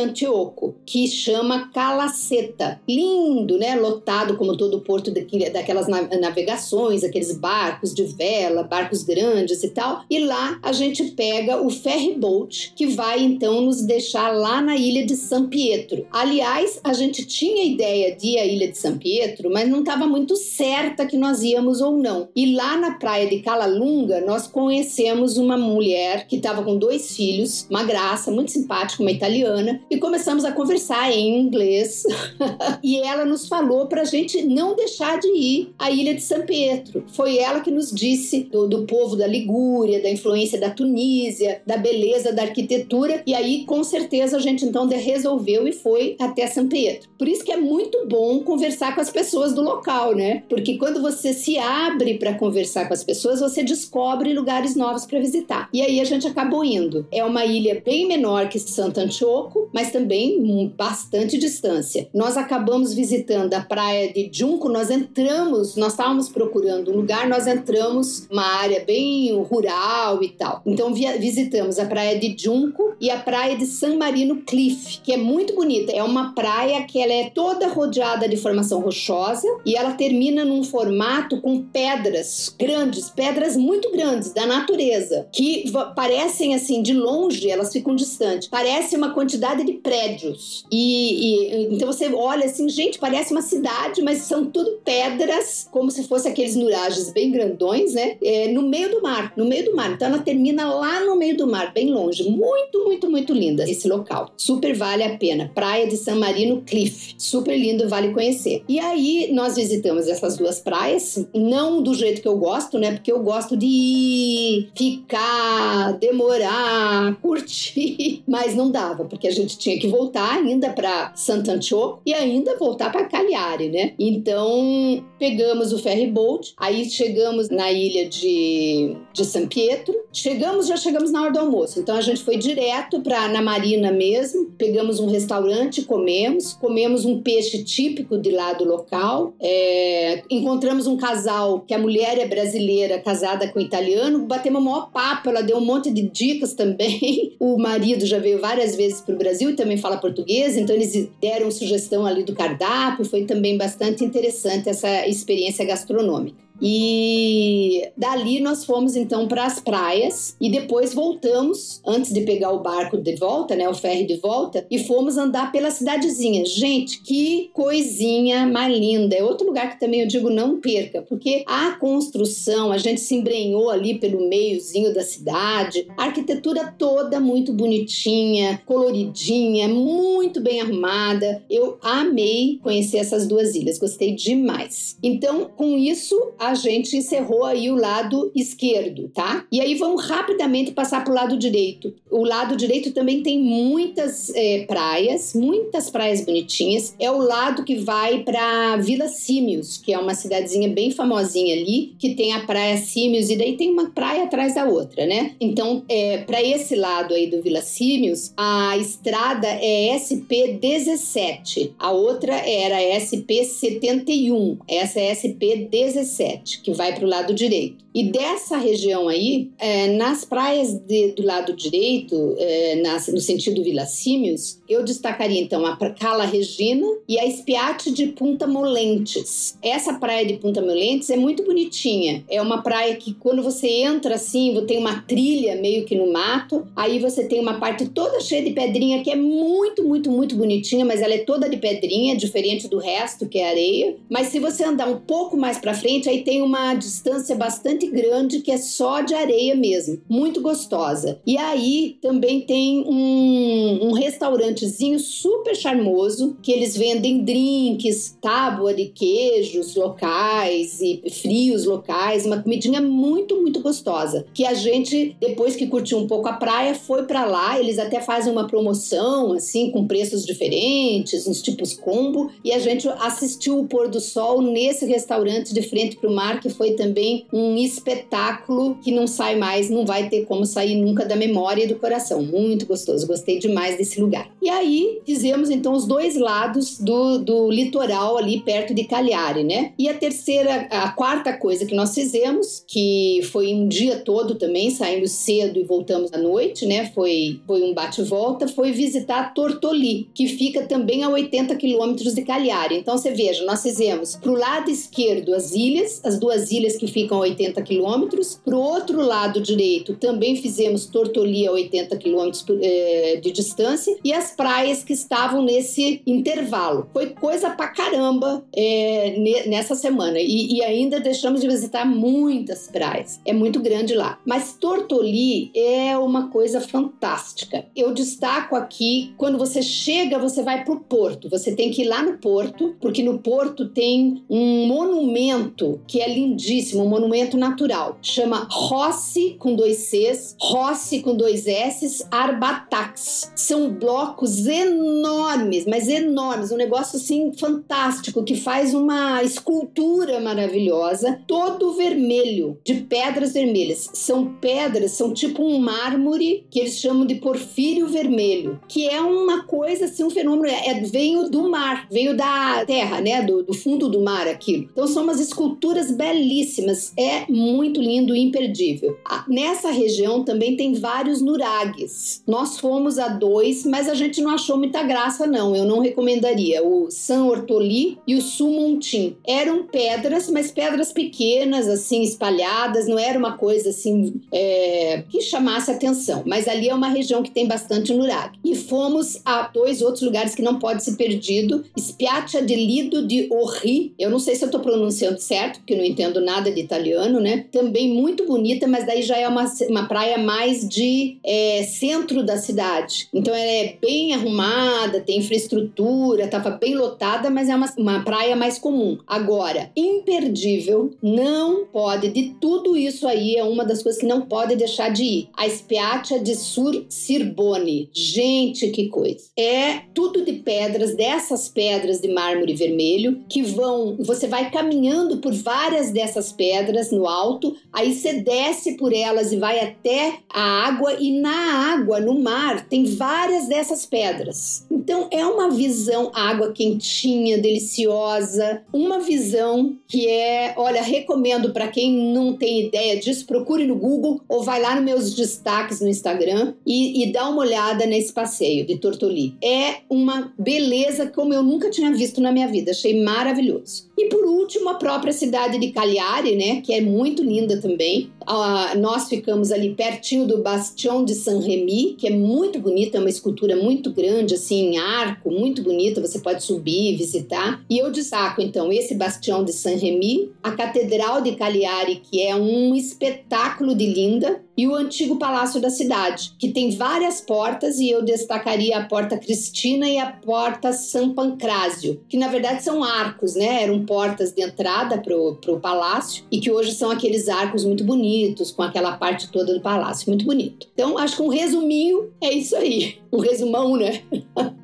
Antioco, que chama Calaceta. Lindo, né? Lotado como todo porto da daquelas navegações, aqueles barcos de vela, barcos grandes e tal. E lá a gente pega o ferry boat, que vai então nos deixar lá na ilha de São Pietro. Aliás, a gente tinha ideia de ir à ilha de São Pietro, mas não estava muito certa que nós íamos ou não. E lá na praia de Calalunga, nós conhecemos uma mulher que estava com dois filhos, uma graça, muito simpática, uma italiana, e começamos a conversar em inglês. e ela nos falou para a gente não deixar de ir a ilha de São Pietro. Foi ela que nos disse do, do povo da Ligúria, da influência da Tunísia, da beleza da arquitetura, e aí com certeza a gente então resolveu e foi até São Pietro. Por isso que é muito bom conversar com as pessoas do local, né? Porque quando você se abre para conversar com as pessoas, você descobre lugares novos para visitar. E aí a gente acabou indo. É uma ilha bem menor que Santo Antioco, mas também bastante distância. Nós acabamos visitando a praia de Junco, nós entramos nós estávamos procurando um lugar, nós entramos uma área bem rural e tal. Então via, visitamos a praia de Junco e a praia de San Marino Cliff, que é muito bonita. É uma praia que ela é toda rodeada de formação rochosa e ela termina num formato com pedras grandes, pedras muito grandes da natureza, que parecem assim de longe, elas ficam distantes. Parece uma quantidade de prédios. E, e então você olha assim, gente, parece uma cidade, mas são tudo pedras, como se fosse aqueles nuragens bem grandões, né? É, no meio do mar, no meio do mar. Então ela termina lá no meio do mar, bem longe. Muito, muito, muito linda esse local. Super vale a pena. Praia de San Marino Cliff. Super lindo, vale conhecer. E aí nós visitamos essas duas praias, não do jeito que eu gosto, né? Porque eu gosto de ir, ficar, demorar, curtir, mas não dava, porque a gente tinha que voltar ainda para Sant'Antioco e ainda voltar para Cagliari, né? Então pegamos o ferry boat, aí chegamos na ilha de, de San Pietro, chegamos já chegamos na hora do almoço, então a gente foi direto para na marina mesmo, pegamos um restaurante, comemos, comemos um peixe típico de lá do local, é, encontramos um casal que a mulher é brasileira, casada com italiano, batemos o maior papo, ela deu um monte de dicas também. O marido já veio várias vezes para o Brasil e também fala português, então eles deram sugestão ali do cardápio, foi também bastante interessante essa experiência gastronômica. E dali nós fomos então para as praias e depois voltamos antes de pegar o barco de volta, né, o ferry de volta, e fomos andar pela cidadezinha. Gente, que coisinha mais linda. É outro lugar que também eu digo não perca, porque a construção, a gente se embrenhou ali pelo meiozinho da cidade, a arquitetura toda muito bonitinha, coloridinha, muito bem arrumada. Eu amei conhecer essas duas ilhas, gostei demais. Então, com isso, a a gente encerrou aí o lado esquerdo, tá? E aí vamos rapidamente passar para o lado direito. O lado direito também tem muitas é, praias, muitas praias bonitinhas. É o lado que vai para Vila Símios, que é uma cidadezinha bem famosinha ali, que tem a praia Símios e daí tem uma praia atrás da outra, né? Então, é, para esse lado aí do Vila Símios, a estrada é SP 17, a outra era SP 71, essa é SP 17 que vai para o lado direito. E dessa região aí, é, nas praias de, do lado direito, é, nas, no sentido Vila Símios, eu destacaria então a Cala Regina e a Espiate de Punta Molentes. Essa praia de Punta Molentes é muito bonitinha. É uma praia que quando você entra assim, tem uma trilha meio que no mato, aí você tem uma parte toda cheia de pedrinha que é muito, muito, muito bonitinha, mas ela é toda de pedrinha, diferente do resto que é areia. Mas se você andar um pouco mais para frente, aí tem uma distância bastante grande que é só de areia mesmo, muito gostosa. E aí também tem um, um restaurantezinho super charmoso que eles vendem drinks, tábua de queijos locais e frios locais, uma comidinha muito, muito gostosa. Que a gente, depois que curtiu um pouco a praia, foi para lá. Eles até fazem uma promoção, assim, com preços diferentes, uns tipos combo. E a gente assistiu o pôr do sol nesse restaurante de frente para o mar, que foi também um espetáculo que não sai mais, não vai ter como sair nunca da memória e do coração. Muito gostoso, gostei demais desse lugar. E aí fizemos então os dois lados do, do litoral ali perto de Cagliari, né? E a terceira, a quarta coisa que nós fizemos, que foi um dia todo também, saindo cedo e voltamos à noite, né? Foi, foi um bate-volta, foi visitar Tortoli, que fica também a 80 quilômetros de Cagliari. Então você veja, nós fizemos pro lado esquerdo as ilhas, as duas ilhas que ficam a 80 quilômetros. Para o outro lado direito, também fizemos Tortoli a 80 quilômetros é, de distância e as praias que estavam nesse intervalo. Foi coisa pra caramba é, nessa semana e, e ainda deixamos de visitar muitas praias. É muito grande lá. Mas Tortoli é uma coisa fantástica. Eu destaco aqui, quando você chega, você vai para o porto. Você tem que ir lá no porto, porque no porto tem um monumento que é lindíssimo, um monumento natural. Chama Rossi com dois Cs, Rossi com dois S's, Arbatax. São blocos enormes, mas enormes, um negócio assim fantástico que faz uma escultura maravilhosa, todo vermelho, de pedras vermelhas. São pedras, são tipo um mármore que eles chamam de porfírio vermelho, que é uma coisa assim, um fenômeno, é, veio do mar, veio da terra, né, do, do fundo do mar aquilo. Então são umas esculturas belíssimas, é muito lindo e imperdível. Nessa região também tem vários nuragues. Nós fomos a dois, mas a gente não achou muita graça não, eu não recomendaria. O San Ortoli e o Sumontim. Eram pedras, mas pedras pequenas, assim, espalhadas, não era uma coisa assim é, que chamasse atenção. Mas ali é uma região que tem bastante nurague. E fomos a dois outros lugares que não pode ser perdido. Spiaccia di Lido di Orri, eu não sei se eu estou pronunciando certo, porque não entendo nada de italiano, né? Também muito bonita, mas daí já é uma, uma praia mais de é, centro da cidade. Então ela é bem arrumada, tem infraestrutura, estava bem lotada, mas é uma, uma praia mais comum. Agora, imperdível, não pode, de tudo isso aí, é uma das coisas que não pode deixar de ir. A Spiaccia de Sur Sirbone. Gente, que coisa. É tudo de pedras, dessas pedras de mármore vermelho, que vão, você vai caminhando por várias dessas pedras no alto, aí você desce por elas e vai até a água, e na água, no mar, tem várias dessas pedras. Então é uma visão, água quentinha, deliciosa, uma visão que é, olha, recomendo para quem não tem ideia disso, procure no Google ou vai lá nos meus destaques no Instagram e, e dá uma olhada nesse passeio de Tortoli. É uma beleza como eu nunca tinha visto na minha vida, achei maravilhoso. E por último, a própria cidade de Cagliari, né, que é muito linda também. Ah, nós ficamos ali pertinho do Bastião de San Remi, que é muito bonita, é uma escultura muito grande, assim, em arco, muito bonita, você pode subir, visitar. E eu destaco, então, esse Bastião de San Remi, a Catedral de Cagliari, que é um espetáculo de linda, e o antigo Palácio da Cidade, que tem várias portas, e eu destacaria a Porta Cristina e a Porta San Pancrásio, que na verdade são arcos, né? Eram portas de entrada para o palácio e que hoje são aqueles arcos muito bonitos, com aquela parte toda do palácio, muito bonito. Então, acho que um resuminho é isso aí. Um resumão, né?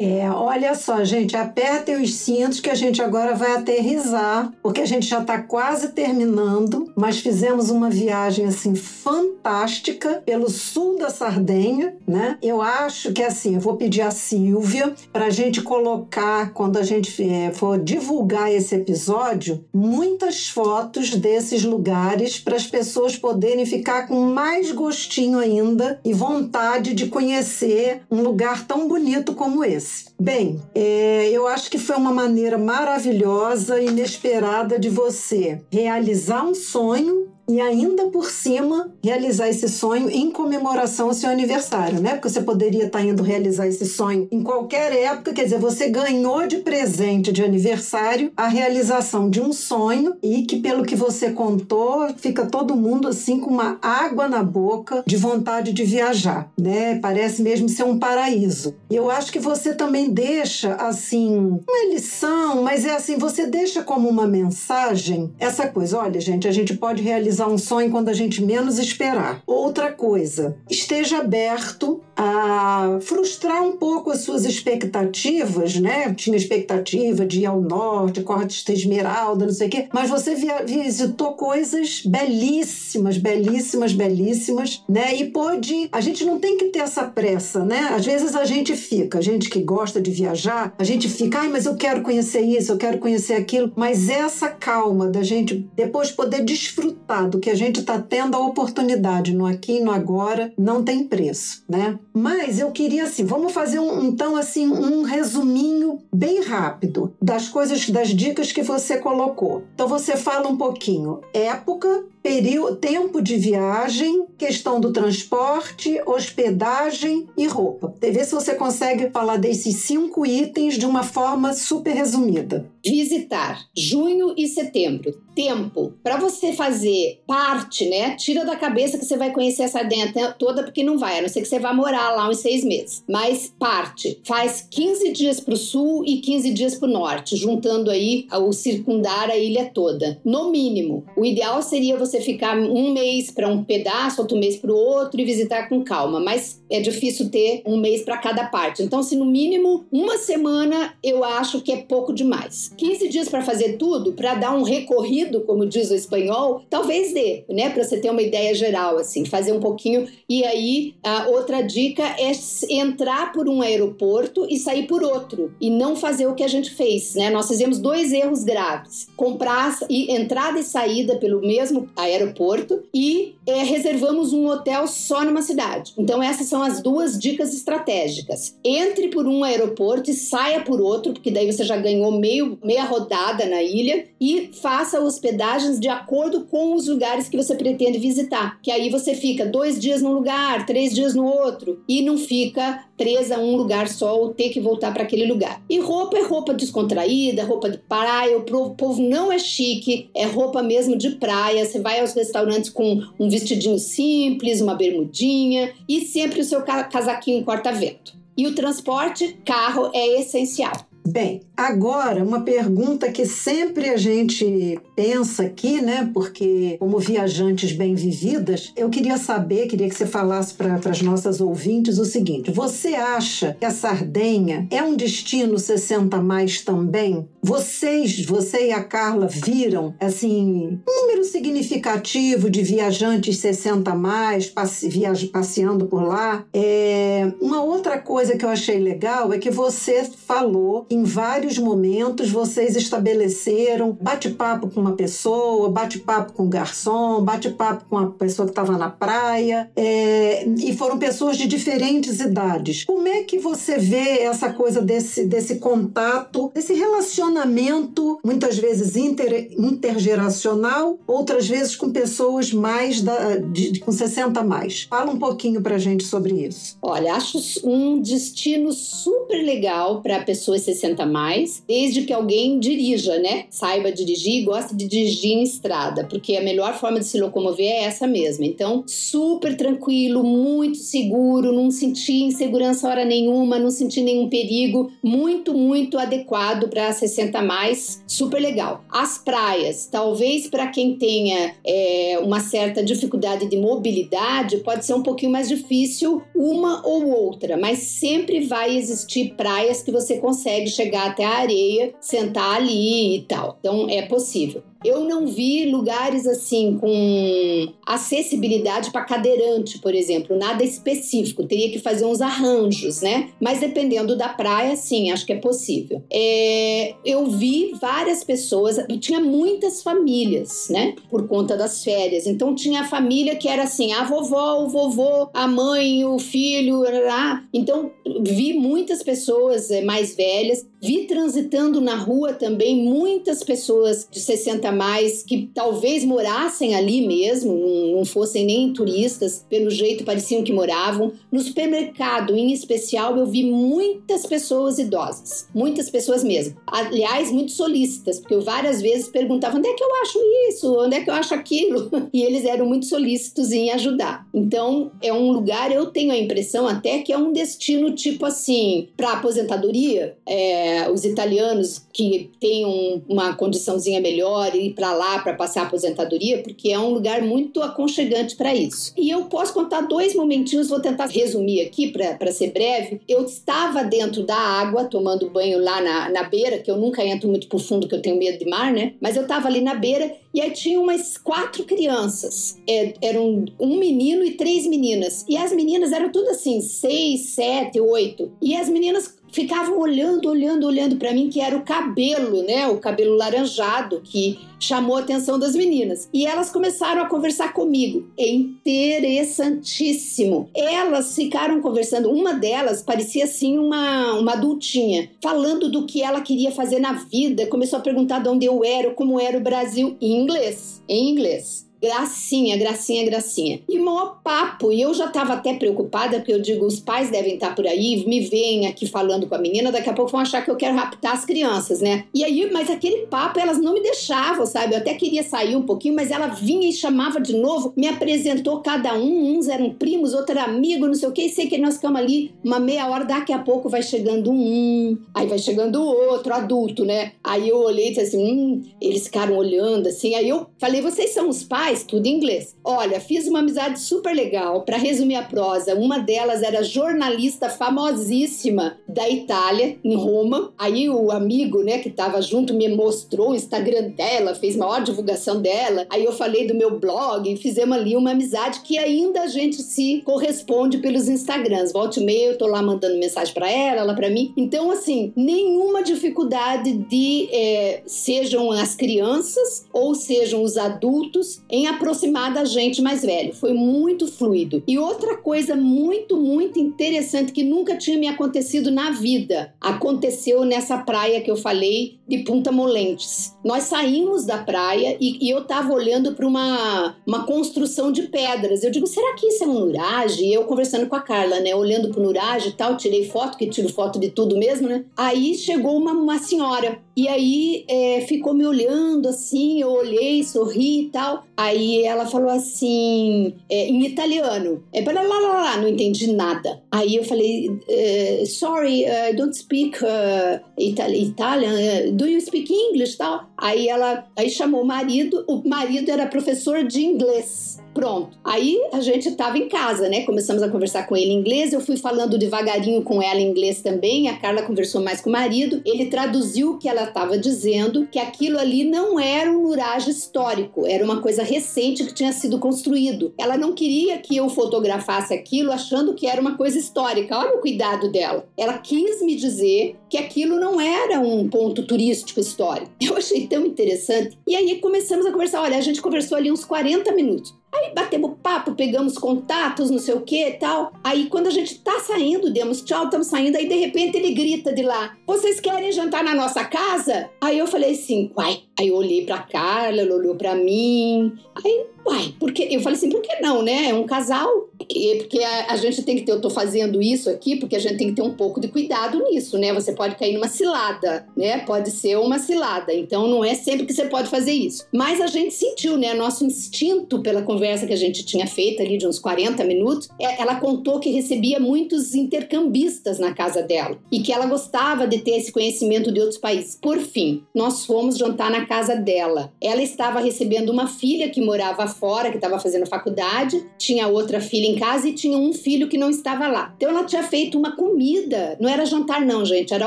É, olha só, gente, apertem os cintos que a gente agora vai aterrizar, porque a gente já está quase terminando, mas fizemos uma viagem assim fantástica pelo sul da Sardenha, né? Eu acho que assim, eu vou pedir a Silvia para a gente colocar, quando a gente é, for divulgar esse episódio, muitas fotos desses lugares para as pessoas poderem ficar com mais gostinho ainda e vontade de conhecer um lugar tão bonito como esse. Bem, é, eu acho que foi uma maneira maravilhosa, inesperada de você realizar um sonho e ainda por cima realizar esse sonho em comemoração ao seu aniversário, né? Porque você poderia estar indo realizar esse sonho em qualquer época, quer dizer, você ganhou de presente de aniversário a realização de um sonho e que, pelo que você contou, fica todo mundo assim com uma água na boca de vontade de viajar, né? Parece mesmo ser um paraíso. E eu acho que você também deixa assim uma lição, mas é assim, você deixa como uma mensagem essa coisa, olha, gente, a gente pode realizar realizar um sonho quando a gente menos esperar. Outra coisa, esteja aberto a frustrar um pouco as suas expectativas, né? Tinha expectativa de ir ao norte, Corte Esmeralda, não sei o quê, mas você visitou coisas belíssimas, belíssimas, belíssimas, né? E pôde. A gente não tem que ter essa pressa, né? Às vezes a gente fica, a gente que gosta de viajar, a gente fica, ai, mas eu quero conhecer isso, eu quero conhecer aquilo, mas essa calma da gente depois poder desfrutar do que a gente está tendo a oportunidade no aqui e no agora não tem preço, né? Mas eu queria assim, vamos fazer um, então assim um resuminho bem rápido das coisas, das dicas que você colocou. Então você fala um pouquinho época período, tempo de viagem, questão do transporte, hospedagem e roupa. Vê se você consegue falar desses cinco itens de uma forma super resumida. Visitar junho e setembro. Tempo para você fazer parte, né? Tira da cabeça que você vai conhecer essa Sardenha toda, porque não vai, a não ser que você vá morar lá uns seis meses. Mas parte. Faz 15 dias para o sul e 15 dias para o norte, juntando aí o circundar a ilha toda. No mínimo. O ideal seria você ficar um mês para um pedaço, outro mês para o outro e visitar com calma. Mas é difícil ter um mês para cada parte. Então, se no mínimo uma semana, eu acho que é pouco demais. 15 dias para fazer tudo, para dar um recorrido, como diz o espanhol, talvez dê, né? Para você ter uma ideia geral, assim, fazer um pouquinho. E aí, a outra dica é entrar por um aeroporto e sair por outro, e não fazer o que a gente fez, né? Nós fizemos dois erros graves: comprar e entrada e saída pelo mesmo aeroporto e é, reservamos um hotel só numa cidade. Então, essas são as duas dicas estratégicas. Entre por um aeroporto e saia por outro, porque daí você já ganhou meio meia rodada na ilha e faça hospedagens de acordo com os lugares que você pretende visitar. Que aí você fica dois dias num lugar, três dias no outro e não fica presa a um lugar só ou ter que voltar para aquele lugar. E roupa é roupa descontraída, roupa de praia. O povo não é chique, é roupa mesmo de praia. Você vai aos restaurantes com um vestidinho simples, uma bermudinha e sempre o seu casaquinho corta-vento. E o transporte, carro é essencial. Bem, agora uma pergunta que sempre a gente pensa aqui, né? Porque, como viajantes bem-vividas, eu queria saber, queria que você falasse para as nossas ouvintes o seguinte: você acha que a Sardenha é um destino 60 mais também? Vocês, você e a Carla, viram assim um número significativo de viajantes 60 mais passe, passeando por lá? É, uma outra coisa que eu achei legal é que você falou em vários momentos vocês estabeleceram bate-papo com uma pessoa, bate-papo com o garçom, bate-papo com a pessoa que estava na praia, é, e foram pessoas de diferentes idades. Como é que você vê essa coisa desse, desse contato, desse relacionamento, muitas vezes inter, intergeracional, outras vezes com pessoas mais da, de, com 60 mais? Fala um pouquinho para gente sobre isso. Olha, acho um destino super legal para pessoas 60 60 mais, desde que alguém dirija, né? Saiba dirigir e gosta de dirigir em estrada, porque a melhor forma de se locomover é essa mesma. Então, super tranquilo, muito seguro, não senti insegurança hora nenhuma, não senti nenhum perigo, muito, muito adequado para 60 mais, super legal. As praias, talvez para quem tenha é, uma certa dificuldade de mobilidade, pode ser um pouquinho mais difícil uma ou outra, mas sempre vai existir praias que você consegue chegar até a areia, sentar ali e tal. Então é possível. Eu não vi lugares assim com acessibilidade para cadeirante, por exemplo, nada específico. Teria que fazer uns arranjos, né? Mas dependendo da praia, sim, acho que é possível. É, eu vi várias pessoas, tinha muitas famílias, né? Por conta das férias. Então tinha a família que era assim, a vovó, o vovô, a mãe, o filho, lá. Então vi muitas pessoas é, mais velhas, vi transitando na rua também muitas pessoas de 60 mais que talvez morassem ali mesmo, não, fossem nem turistas, pelo jeito pareciam que moravam. No supermercado, em especial, eu vi muitas pessoas idosas, muitas pessoas mesmo. Aliás, muito solícitas, porque eu várias vezes perguntava onde é que eu acho isso, onde é que eu acho aquilo, e eles eram muito solícitos em ajudar. Então, é um lugar, eu tenho a impressão até que é um destino tipo assim, para aposentadoria, é, os italianos que têm um, uma condiçãozinha melhor ir para lá para passar a aposentadoria, porque é um lugar muito aconchegante para isso. E eu posso contar dois momentinhos, vou tentar resumir aqui para ser breve. Eu estava dentro da água, tomando banho lá na, na beira, que eu nunca entro muito pro fundo, que eu tenho medo de mar, né? Mas eu estava ali na beira e aí tinha umas quatro crianças. É, eram um menino e três meninas. E as meninas eram tudo assim, seis, sete, oito. E as meninas ficavam olhando, olhando, olhando para mim, que era o cabelo, né? O cabelo laranjado que chamou a atenção das meninas. E elas começaram a conversar comigo. É interessantíssimo. Elas ficaram conversando. Uma delas parecia assim uma, uma adultinha, falando do que ela queria fazer na vida. Começou a perguntar de onde eu era, como era o Brasil, em inglês. Em inglês. Gracinha, gracinha, gracinha. E maior papo. E eu já tava até preocupada, porque eu digo, os pais devem estar por aí, me veem aqui falando com a menina, daqui a pouco vão achar que eu quero raptar as crianças, né? E aí, mas aquele papo, elas não me deixavam, sabe? Eu até queria sair um pouquinho, mas ela vinha e chamava de novo, me apresentou cada um, uns eram primos, outro era amigo, não sei o que, e sei que nós ficamos ali uma meia hora, daqui a pouco vai chegando um, aí vai chegando o outro, adulto, né? Aí eu olhei e disse assim, hum, eles ficaram olhando assim, aí eu falei, vocês são os pais? Tudo em inglês. Olha, fiz uma amizade super legal, para resumir a prosa, uma delas era jornalista famosíssima da Itália, em Roma, aí o amigo, né, que tava junto me mostrou o Instagram dela, fez maior divulgação dela, aí eu falei do meu blog, fizemos ali uma amizade que ainda a gente se corresponde pelos Instagrams, volta e meia eu tô lá mandando mensagem para ela, ela para mim, então assim, nenhuma dificuldade de é, sejam as crianças ou sejam os adultos em aproximar da gente mais velho. Foi muito fluido. E outra coisa muito, muito interessante que nunca tinha me acontecido na vida aconteceu nessa praia que eu falei de Punta Molentes. Nós saímos da praia e, e eu tava olhando para uma, uma construção de pedras. Eu digo, será que isso é um nurage? E eu conversando com a Carla, né? Olhando pro nurage e tal, tirei foto, que tiro foto de tudo mesmo, né? Aí chegou uma, uma senhora e aí é, ficou me olhando assim, eu olhei, sorri e tal. Aí ela falou assim, é, em italiano, é lá, lá, lá, não entendi nada. Aí eu falei, é, sorry, I don't speak uh, Italian, do you speak English tal? Aí ela, aí chamou o marido, o marido era professor de inglês. Pronto. Aí a gente estava em casa, né? Começamos a conversar com ele em inglês. Eu fui falando devagarinho com ela em inglês também. A Carla conversou mais com o marido. Ele traduziu o que ela estava dizendo, que aquilo ali não era um murage histórico, era uma coisa recente que tinha sido construído. Ela não queria que eu fotografasse aquilo achando que era uma coisa histórica. Olha o cuidado dela. Ela quis me dizer que aquilo não era um ponto turístico histórico. Eu achei tão interessante. E aí começamos a conversar. Olha, a gente conversou ali uns 40 minutos. Aí batemos papo, pegamos contatos, não sei o que tal. Aí quando a gente tá saindo, demos tchau, estamos saindo, aí de repente ele grita de lá: Vocês querem jantar na nossa casa? Aí eu falei assim, uai. Aí eu olhei pra Carla, ela olhou pra mim. Aí Uai, porque eu falei assim, por que não, né? É um casal. Porque, porque a, a, gente tem que ter, eu tô fazendo isso aqui porque a gente tem que ter um pouco de cuidado nisso, né? Você pode cair numa cilada, né? Pode ser uma cilada. Então não é sempre que você pode fazer isso. Mas a gente sentiu, né? Nosso instinto pela conversa que a gente tinha feito ali de uns 40 minutos, é, ela contou que recebia muitos intercambistas na casa dela e que ela gostava de ter esse conhecimento de outros países. Por fim, nós fomos jantar na casa dela. Ela estava recebendo uma filha que morava fora, que estava fazendo faculdade, tinha outra filha em casa e tinha um filho que não estava lá. Então ela tinha feito uma comida, não era jantar não, gente, era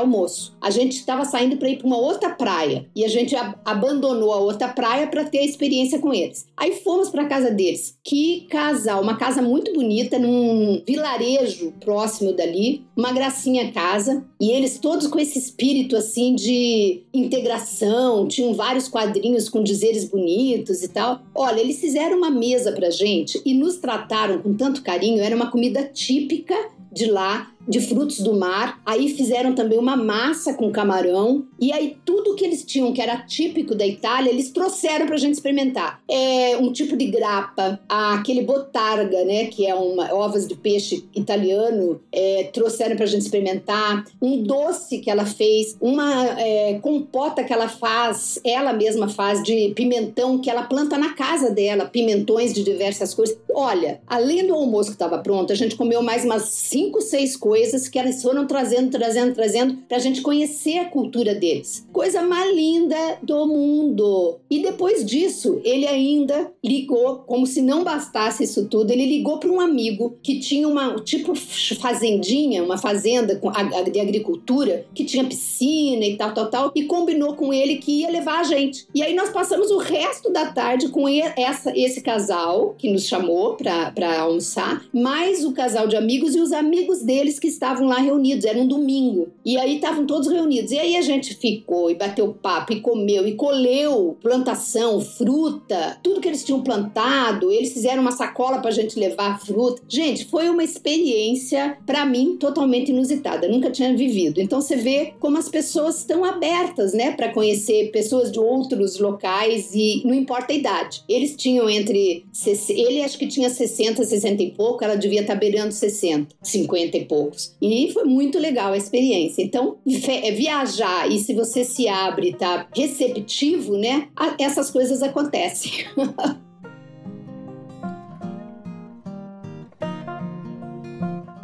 almoço. A gente estava saindo para ir para uma outra praia e a gente ab abandonou a outra praia para ter a experiência com eles. Aí fomos para casa deles. Que casal, uma casa muito bonita num vilarejo próximo dali, uma gracinha casa, e eles todos com esse espírito assim de integração, tinham vários quadrinhos com dizeres bonitos e tal. Olha, eles fizeram uma mesa pra gente e nos trataram com tanto carinho, era uma comida típica de lá, de frutos do mar. Aí fizeram também uma massa com camarão. E aí tudo que eles tinham, que era típico da Itália, eles trouxeram pra gente experimentar. É um tipo de grapa, aquele botarga, né, que é uma ovas de peixe italiano, é, trouxeram pra gente experimentar. Um doce que ela fez, uma é, compota que ela faz, ela mesma faz de pimentão que ela planta na casa dela, pimentões de diversas cores. Olha, além do almoço que estava pronto, a gente comeu mais umas cinco, seis coisas coisas que elas foram trazendo, trazendo, trazendo para a gente conhecer a cultura deles. Coisa mais linda do mundo. E depois disso, ele ainda ligou, como se não bastasse isso tudo, ele ligou para um amigo que tinha uma tipo fazendinha, uma fazenda de agricultura, que tinha piscina e tal, tal, tal, e combinou com ele que ia levar a gente. E aí nós passamos o resto da tarde com essa, esse casal que nos chamou para almoçar, mais o casal de amigos e os amigos deles que estavam lá reunidos, era um domingo. E aí estavam todos reunidos. E aí a gente ficou e bateu papo e comeu e colheu plantação, fruta, tudo que eles tinham plantado. Eles fizeram uma sacola para a gente levar fruta. Gente, foi uma experiência para mim totalmente inusitada. nunca tinha vivido. Então você vê como as pessoas estão abertas, né, para conhecer pessoas de outros locais e não importa a idade. Eles tinham entre ele acho que tinha 60, 60 e pouco, ela devia estar tá beirando 60, 50 e poucos. E foi muito legal a experiência. Então, é viajar e se você se abre, tá receptivo, né? Essas coisas acontecem.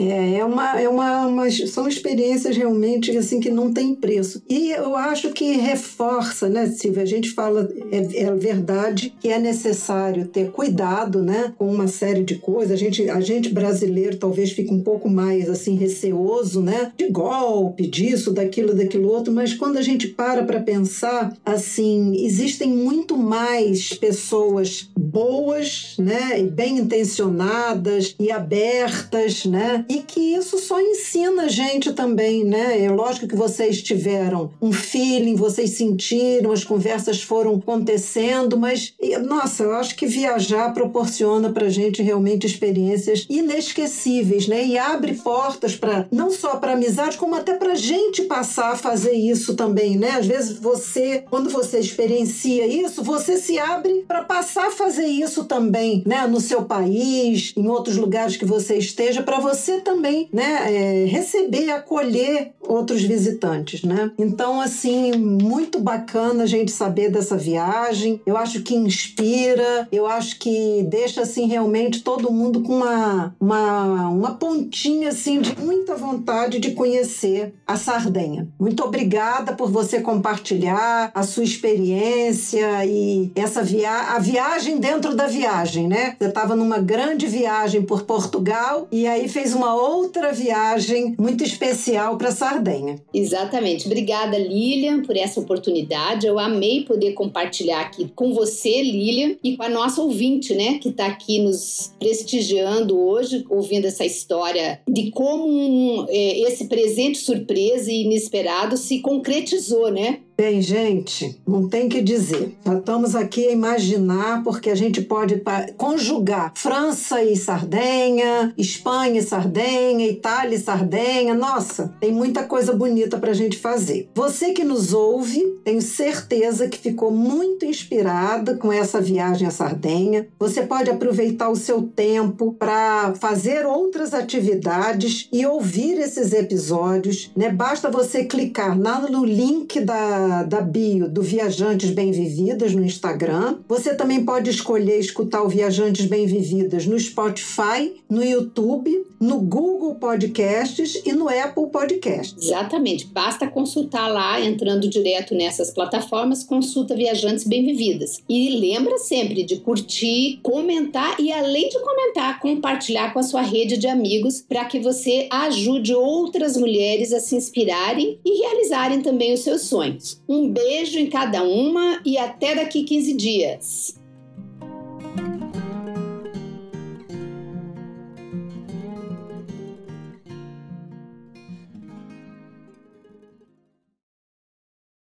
É, é, uma, é uma, uma, são experiências realmente assim que não tem preço. E eu acho que reforça, né, Silvia? A gente fala, é, é verdade que é necessário ter cuidado, né, com uma série de coisas. A gente, a gente brasileiro talvez fique um pouco mais assim receoso, né, de golpe, disso, daquilo, daquilo outro. Mas quando a gente para para pensar, assim, existem muito mais pessoas boas, né, bem intencionadas e abertas, né, e que isso só ensina a gente também, né? É lógico que vocês tiveram um feeling, vocês sentiram, as conversas foram acontecendo, mas nossa, eu acho que viajar proporciona para gente realmente experiências inesquecíveis, né? E abre portas para não só para amizade, como até para gente passar a fazer isso também, né? Às vezes você, quando você experiencia isso, você se abre para passar a fazer isso também, né? No seu país, em outros lugares que você esteja, para você também, né, é, receber, acolher outros visitantes, né? Então, assim, muito bacana a gente saber dessa viagem. Eu acho que inspira, eu acho que deixa, assim, realmente todo mundo com uma, uma, uma pontinha, assim, de muita vontade de conhecer a Sardenha. Muito obrigada por você compartilhar a sua experiência e essa via a viagem dentro da viagem, né? Você estava numa grande viagem por Portugal e aí fez uma outra viagem muito especial para Sardenha. Exatamente. Obrigada, Lilian, por essa oportunidade. Eu amei poder compartilhar aqui com você, Lilian, e com a nossa ouvinte, né, que está aqui nos prestigiando hoje, ouvindo essa história de como um, é, esse presente surpresa e inesperado se concretizou, né? Bem, gente, não tem que dizer. Já estamos aqui a imaginar, porque a gente pode conjugar França e Sardenha, Espanha e Sardenha, Itália e Sardenha. Nossa, tem muita coisa bonita para a gente fazer. Você que nos ouve, tenho certeza que ficou muito inspirada com essa viagem à Sardenha. Você pode aproveitar o seu tempo para fazer outras atividades e ouvir esses episódios. Né? Basta você clicar no link da bio do Viajantes Bem Vividas no Instagram. Você também pode escolher escutar o Viajantes Bem Vividas no Spotify, no YouTube, no Google Podcasts e no Apple Podcasts. Exatamente. Basta consultar lá, entrando direto nessas plataformas, consulta Viajantes Bem Vividas. E lembra sempre de curtir, comentar e, além de comentar, compartilhar com a sua rede de amigos para que você ajude outras mulheres a se inspirarem e realizarem também os seus sonhos. Um beijo em cada uma e até daqui 15 dias.